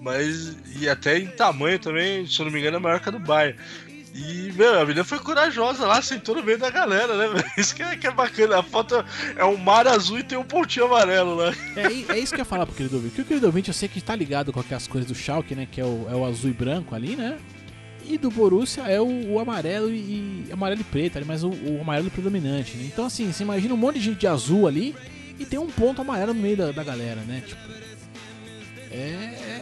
C: Mas, e até em tamanho também, se eu não me engano, é maior que a do Bayern. E, meu, a menina foi corajosa lá, sentou no meio da galera, né? Isso que é, que é bacana. A foto é um mar azul e tem um pontinho amarelo lá.
B: É, é isso que eu ia falar pro querido ouvinte. Que o querido ouvinte eu sei que tá ligado com aquelas coisas do Schalke, né? Que é o, é o azul e branco ali, né? E do Borussia é o, o amarelo e, amarelo e preto ali, mas o, o amarelo predominante, né? Então assim, você imagina um monte de gente de azul ali e tem um ponto amarelo no meio da, da galera, né? Tipo. É,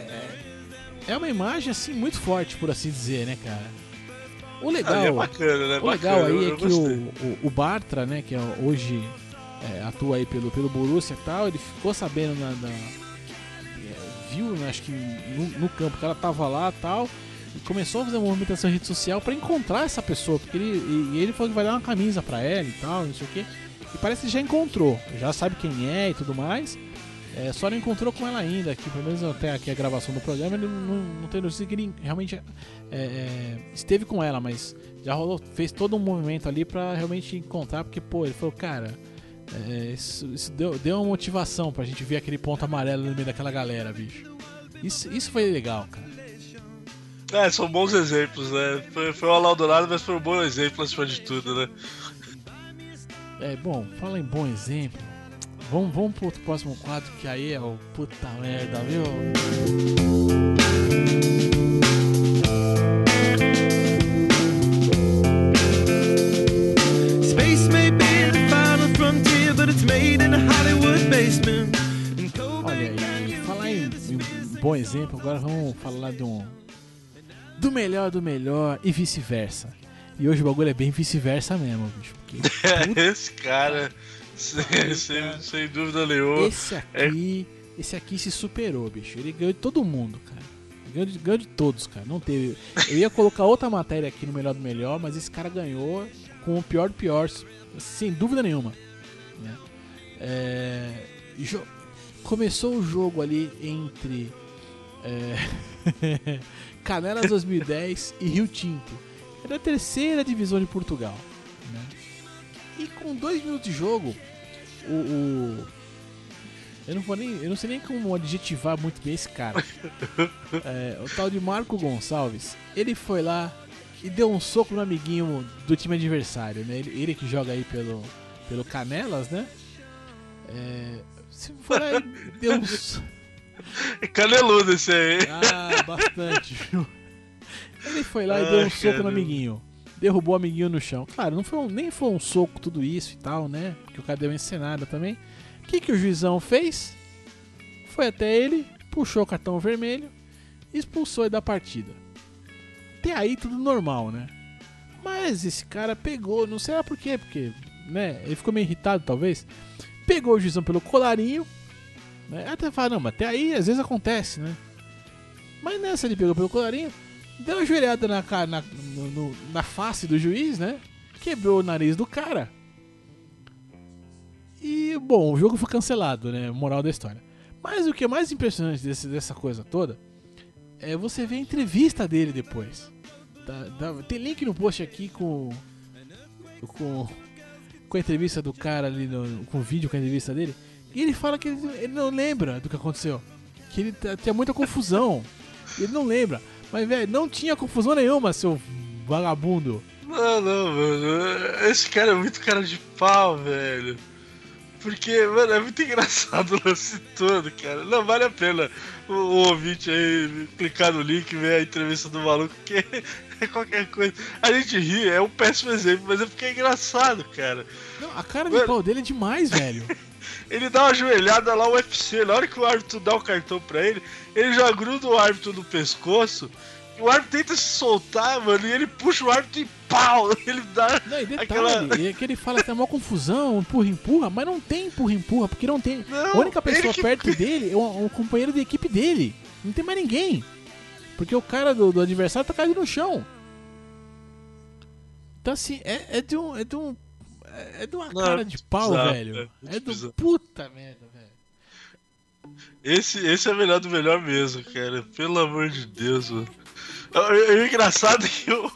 B: é, uma imagem assim muito forte, por assim dizer, né, cara? O legal.
C: Ali é bacana, né?
B: O legal
C: Bacana,
B: aí é que o, o, o Bartra, né, que é hoje é, atua aí pelo, pelo Borussia e tal, ele ficou sabendo na. na- é, viu, né, acho que no, no campo que ela tava lá e tal, e começou a fazer uma movimentação em rede social pra encontrar essa pessoa, porque ele, e, ele falou que vai dar uma camisa pra ela e tal, não sei o que. E parece que já encontrou, já sabe quem é e tudo mais. É, só não encontrou com ela ainda, que pelo menos até aqui a gravação do programa, ele não, não tem notícia que ele realmente é, é, esteve com ela, mas já rolou, fez todo um movimento ali pra realmente encontrar, porque, pô, ele falou, cara, é, isso, isso deu, deu uma motivação pra gente ver aquele ponto amarelo no meio daquela galera, bicho. Isso, isso foi legal, cara.
C: É, são bons exemplos, né? Foi, foi um alaudonado, mas foi um bom exemplo acima de tudo, né?
B: É, bom, fala em bom exemplo. Vamos, vamos pro próximo quadro, que aí é o puta merda, viu?
E: Olha aí, falar em,
B: bom exemplo, agora vamos falar de um. Do melhor do melhor e vice-versa. E hoje o bagulho é bem vice-versa mesmo, bicho. Porque,
C: Esse cara sem, sem, sem dúvida nenhuma.
B: esse aqui. Esse aqui se superou, bicho. Ele ganhou de todo mundo, cara. Ganhou de, ganhou de todos, cara. Não teve. Eu ia colocar outra matéria aqui no melhor do melhor, mas esse cara ganhou com o pior do pior, sem dúvida nenhuma. né? É, jo- Começou o jogo ali entre é, Canelas 2010 e Rio Tinto. Era a terceira divisão de Portugal. né? E com dois minutos de jogo, o, o- eu não vou nem, eu não sei nem como adjetivar muito bem esse cara. É, o tal de Marco Gonçalves, ele foi lá e deu um soco no amiguinho do time adversário, né? Ele, ele que joga aí pelo, pelo Canelas, né? É, se for lá e deu um
C: É caneludo esse aí.
B: Ah, bastante, viu? Ele foi lá e
C: Ai,
B: deu um soco no
C: caramba.
B: amiguinho. Derrubou o amiguinho no chão. Claro, não foi um- nem foi um soco tudo isso e tal, né? Porque o cara deu uma encenada também. O que, que o juizão fez? Foi até ele, puxou o cartão vermelho expulsou ele da partida. Até aí tudo normal, né? Mas esse cara pegou, não sei lá por quê, porque, né? Ele ficou meio irritado talvez. Pegou o juizão pelo colarinho, né? Até falar, não, mas até aí às vezes acontece, né? Mas nessa ele pegou pelo colarinho, deu uma joelhada na, na, no- na face do juiz, né? Quebrou o nariz do cara. E, bom, o jogo foi cancelado, né? Moral da história. Mas o que é mais impressionante desse- dessa coisa toda é você ver a entrevista dele depois. Tá- tá- tem link no post aqui com. com. com a entrevista do cara ali, no- com o vídeo com a entrevista dele. E ele fala que ele, ele não lembra do que aconteceu. Que ele tinha muita confusão. Ele não lembra. Mas, velho, não tinha confusão nenhuma, seu vagabundo.
C: Não, não, mano. Esse cara é muito cara de pau, velho. Porque, mano, é muito engraçado o lance todo, cara. Não, vale a pena o, o ouvinte aí clicar no link ver a entrevista do maluco, porque é qualquer coisa. A gente ri, é um péssimo exemplo, mas é porque é engraçado, cara.
B: Não, a cara de pau dele é demais, velho.
C: Ele dá uma joelhada lá, o UFC, na hora que o árbitro dá o cartão pra ele, ele já gruda o árbitro no pescoço. O árbitro tenta se soltar, mano, e ele puxa o árbitro e pau! Ele dá.
B: Não, e detalhe,
C: Aquela-
B: é que ele fala que tem uma confusão, empurra, empurra, mas não tem empurra, empurra, porque não tem.
C: Não,
B: a única pessoa
C: que-
B: perto dele é um, um companheiro de equipe dele. Não tem mais ninguém. Porque o cara do, do adversário tá caído no chão. Então assim, é, é de um. É de um. É de uma
C: Não,
B: cara de pau, velho.
C: é
B: É do
C: bizarro.
B: puta merda, velho.
C: Esse, esse é melhor do melhor mesmo, cara. Pelo amor de Deus, mano. O, engraçado é que o,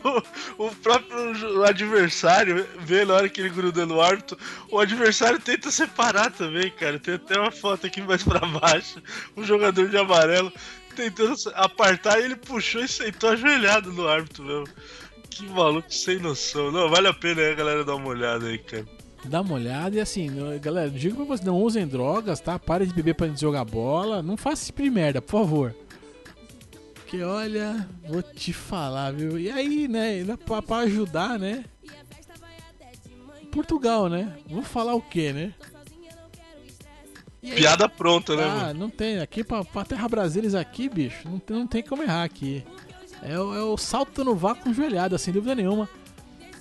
C: o próprio adversário vê na hora que ele gruda no árbitro, o adversário tenta separar também, cara. Tem até uma foto aqui mais pra baixo, um jogador de amarelo tentando apartar ele puxou e sentou ajoelhado no árbitro mesmo. Que maluco sem noção. Não, vale a pena aí galera dar uma olhada aí, cara.
B: Dá uma olhada e assim, galera, digo pra vocês, não usem drogas, tá? Parem de beber pra jogar bola. Não faça esse tipo de merda, por favor. Porque olha, vou te falar, viu? E aí, né, pra, pra ajudar, né? Portugal, né? Vou falar o quê, né? E aí-
C: Piada pronta, né,
B: ah,
C: mano?
B: não tem. Aqui pra, pra Terra Brasileiros aqui, bicho, não tem, não tem como errar aqui. É, o- é o salto no vácuo joelhada, sem dúvida nenhuma.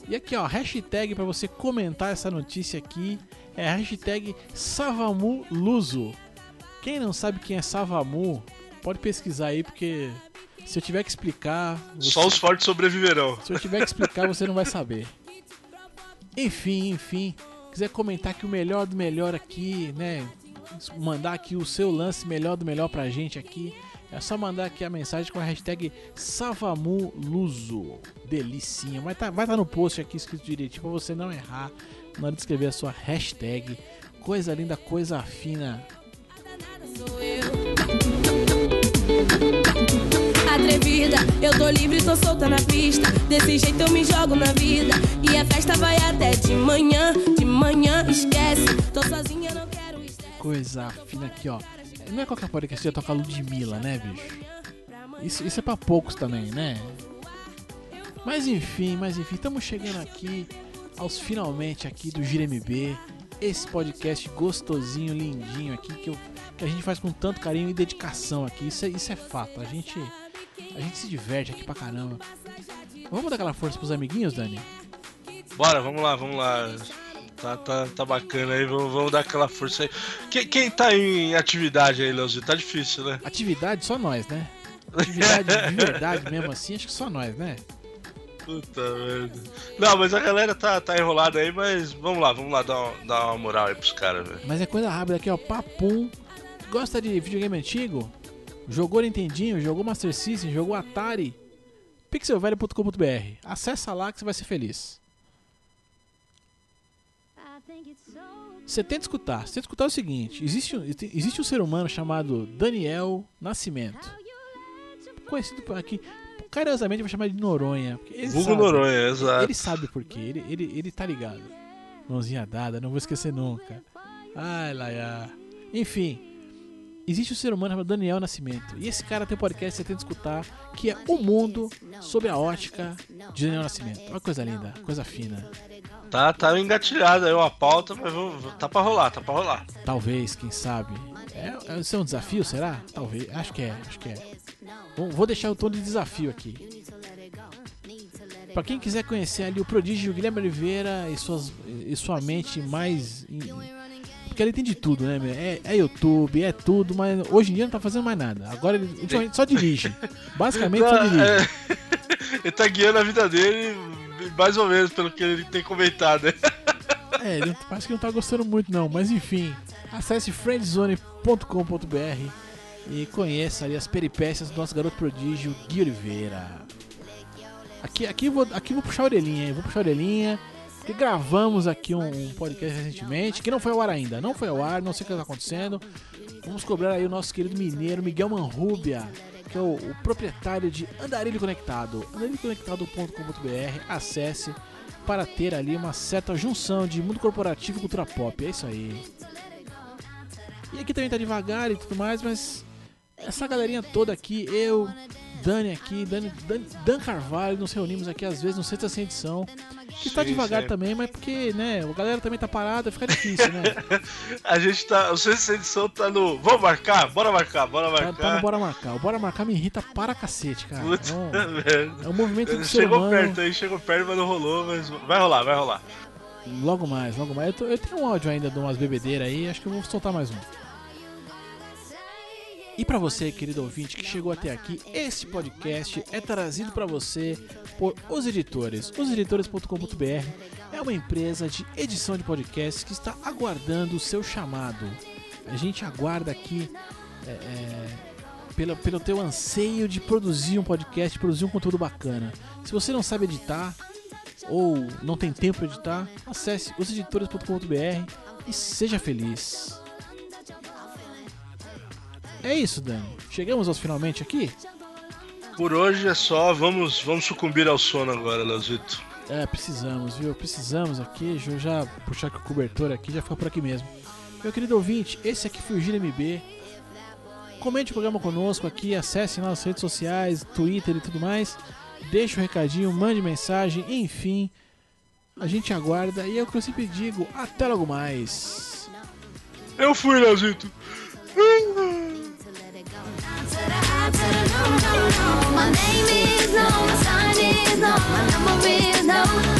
B: E aqui, ó, hashtag pra você comentar essa notícia aqui é a hashtag Savamu Quem não sabe quem é Savamu, pode pesquisar aí, porque se eu tiver que explicar. você-
C: Só os fortes sobreviverão.
B: se eu tiver que explicar, você não vai saber. Enfim, enfim. Quiser comentar aqui o melhor do melhor aqui, né? Mandar aqui o seu lance melhor do melhor pra gente aqui. É só mandar aqui a mensagem com a hashtag Savamuluso. Delicinha. Vai estar vai tá no post aqui escrito direitinho pra você não errar na hora de escrever a sua hashtag. Coisa linda, coisa fina.
F: Atrevida, eu tô livre, tô solta na pista. Desse jeito eu me jogo na vida. E a festa vai até de manhã, de manhã, esquece. Tô sozinha, não.
B: Coisa fina aqui, ó. Não é qualquer podcast que ia tocar Ludmilla, né, bicho? Isso, isso é pra poucos também, né? Mas enfim, mas enfim, estamos chegando aqui aos finalmente aqui do Gira MB. esse podcast gostosinho, lindinho aqui que, eu- que a gente faz com tanto carinho e dedicação aqui. Isso é, isso é fato. A gente, a gente se diverte aqui pra caramba. Vamos dar aquela força pros amiguinhos, Dani?
C: Bora, vamos lá, vamos lá. Tá, tá, tá bacana aí, vamos, vamos dar aquela força aí. Quem, quem tá em atividade aí, Leozinho? Tá difícil, né?
B: Atividade só nós, né? Atividade de verdade mesmo assim, acho que só nós, né?
C: Puta merda. Não, mas a galera tá, tá enrolada aí, mas vamos lá, vamos lá dar uma, dar uma moral aí pros caras, velho.
B: Mas é coisa rápida aqui, ó. Papum. Gosta de videogame antigo? Jogou Nintendinho? Jogou Master System? Jogou Atari? pixelvelho.com.br. Acessa lá que você vai ser feliz. Você tenta escutar. Você tenta escutar o seguinte: existe um, existe um ser humano chamado Daniel Nascimento. Conhecido por aqui. Carinhosamente vai chamar de Noronha.
C: Vulgo
B: sabe,
C: Noronha, exato.
B: Ele sabe por quê. Ele, ele, ele tá ligado. Mãozinha dada, não vou esquecer nunca. Ai, Laia. Enfim, existe um ser humano chamado Daniel Nascimento. E esse cara tem um podcast que você tenta escutar, que é O Mundo sobre a ótica de Daniel Nascimento. Olha que coisa linda, coisa fina.
C: Tá, tá engatilhada aí uma pauta, mas vamos, tá pra rolar, tá pra rolar.
B: Talvez, quem sabe. É, é, isso é um desafio, será? Talvez. Acho que é, acho que é. Bom, vou deixar o tom de desafio aqui. Pra quem quiser conhecer ali o prodígio Guilherme Oliveira e, suas, e sua mente mais. in- Porque ele tem de tudo, né? É, é YouTube, é tudo, mas hoje em dia não tá fazendo mais nada. Agora ele ultimamente só dirige. Basicamente só
C: Não,
B: dirige.
C: é, ele tá guiando a vida dele, mais ou menos, pelo que ele tem comentado. né?
B: É, ele parece que não tá gostando muito não, mas enfim, acesse friendzone.com.br e conheça ali as peripécias do nosso garoto prodígio Gui Oliveira. Aqui, aqui, vou, aqui vou puxar a orelhinha, hein? vou puxar a orelhinha, porque gravamos aqui um, um podcast recentemente, que não foi ao ar ainda, não foi ao ar, não sei o que está acontecendo. Vamos cobrar aí o nosso querido mineiro Miguel Manrubia, que é o, o proprietário de Andarilho Conectado, andarilhoconectado.com.br, acesse para ter ali uma certa junção de mundo corporativo e cultura pop. É isso aí. E aqui também tá devagar e tudo mais, mas essa galerinha toda aqui, eu, Dani aqui, Dani, Dan, Dan Carvalho, nos reunimos aqui às vezes no sexta sem edição. Que tá
C: Sim,
B: devagar
C: sim.
B: também, mas porque, né, a galera também tá parada, fica difícil, né?
C: A gente tá. Não sei se essa edição tá no. Vamos marcar? Bora marcar, bora
B: Tá,
C: marcar.
B: tá no Bora Marcar. O Bora Marcar me irrita para cacete, cara.
C: Puta
B: É um, é um movimento do ser
C: Chegou
B: humano.
C: perto aí, chegou perto, mas não rolou, mas vai rolar, vai rolar.
B: Logo mais, logo mais. Eu, tô- eu tenho um áudio ainda de umas bebedeiras aí, acho que eu vou soltar mais um. E pra você, querido ouvinte, que chegou até aqui, esse podcast é trazido pra você por Os Editores. Oseditores.com.br é uma empresa de edição de podcasts que está aguardando o seu chamado. A gente aguarda aqui é, é, pelo, pelo teu anseio de produzir um podcast, produzir um conteúdo bacana. Se você não sabe editar, ou não tem tempo para editar, acesse oseditores.com.br e seja feliz. É isso, Dani. Chegamos aos finalmente aqui?
C: Por hoje é só, vamos, vamos sucumbir ao sono agora, Leozito.
B: É, precisamos, viu? Precisamos aqui. Deixa eu já puxar aqui o cobertor aqui, já fica por aqui mesmo. Meu querido ouvinte, esse aqui foi o Gira MB. Comente o programa conosco aqui, acesse nas redes sociais, Twitter e tudo mais. Deixe o recadinho, mande mensagem, enfim. A gente aguarda e é o que eu sempre digo, até logo mais.
C: Eu fui, Leozito.
F: My name is no, my sign is no, my number is no.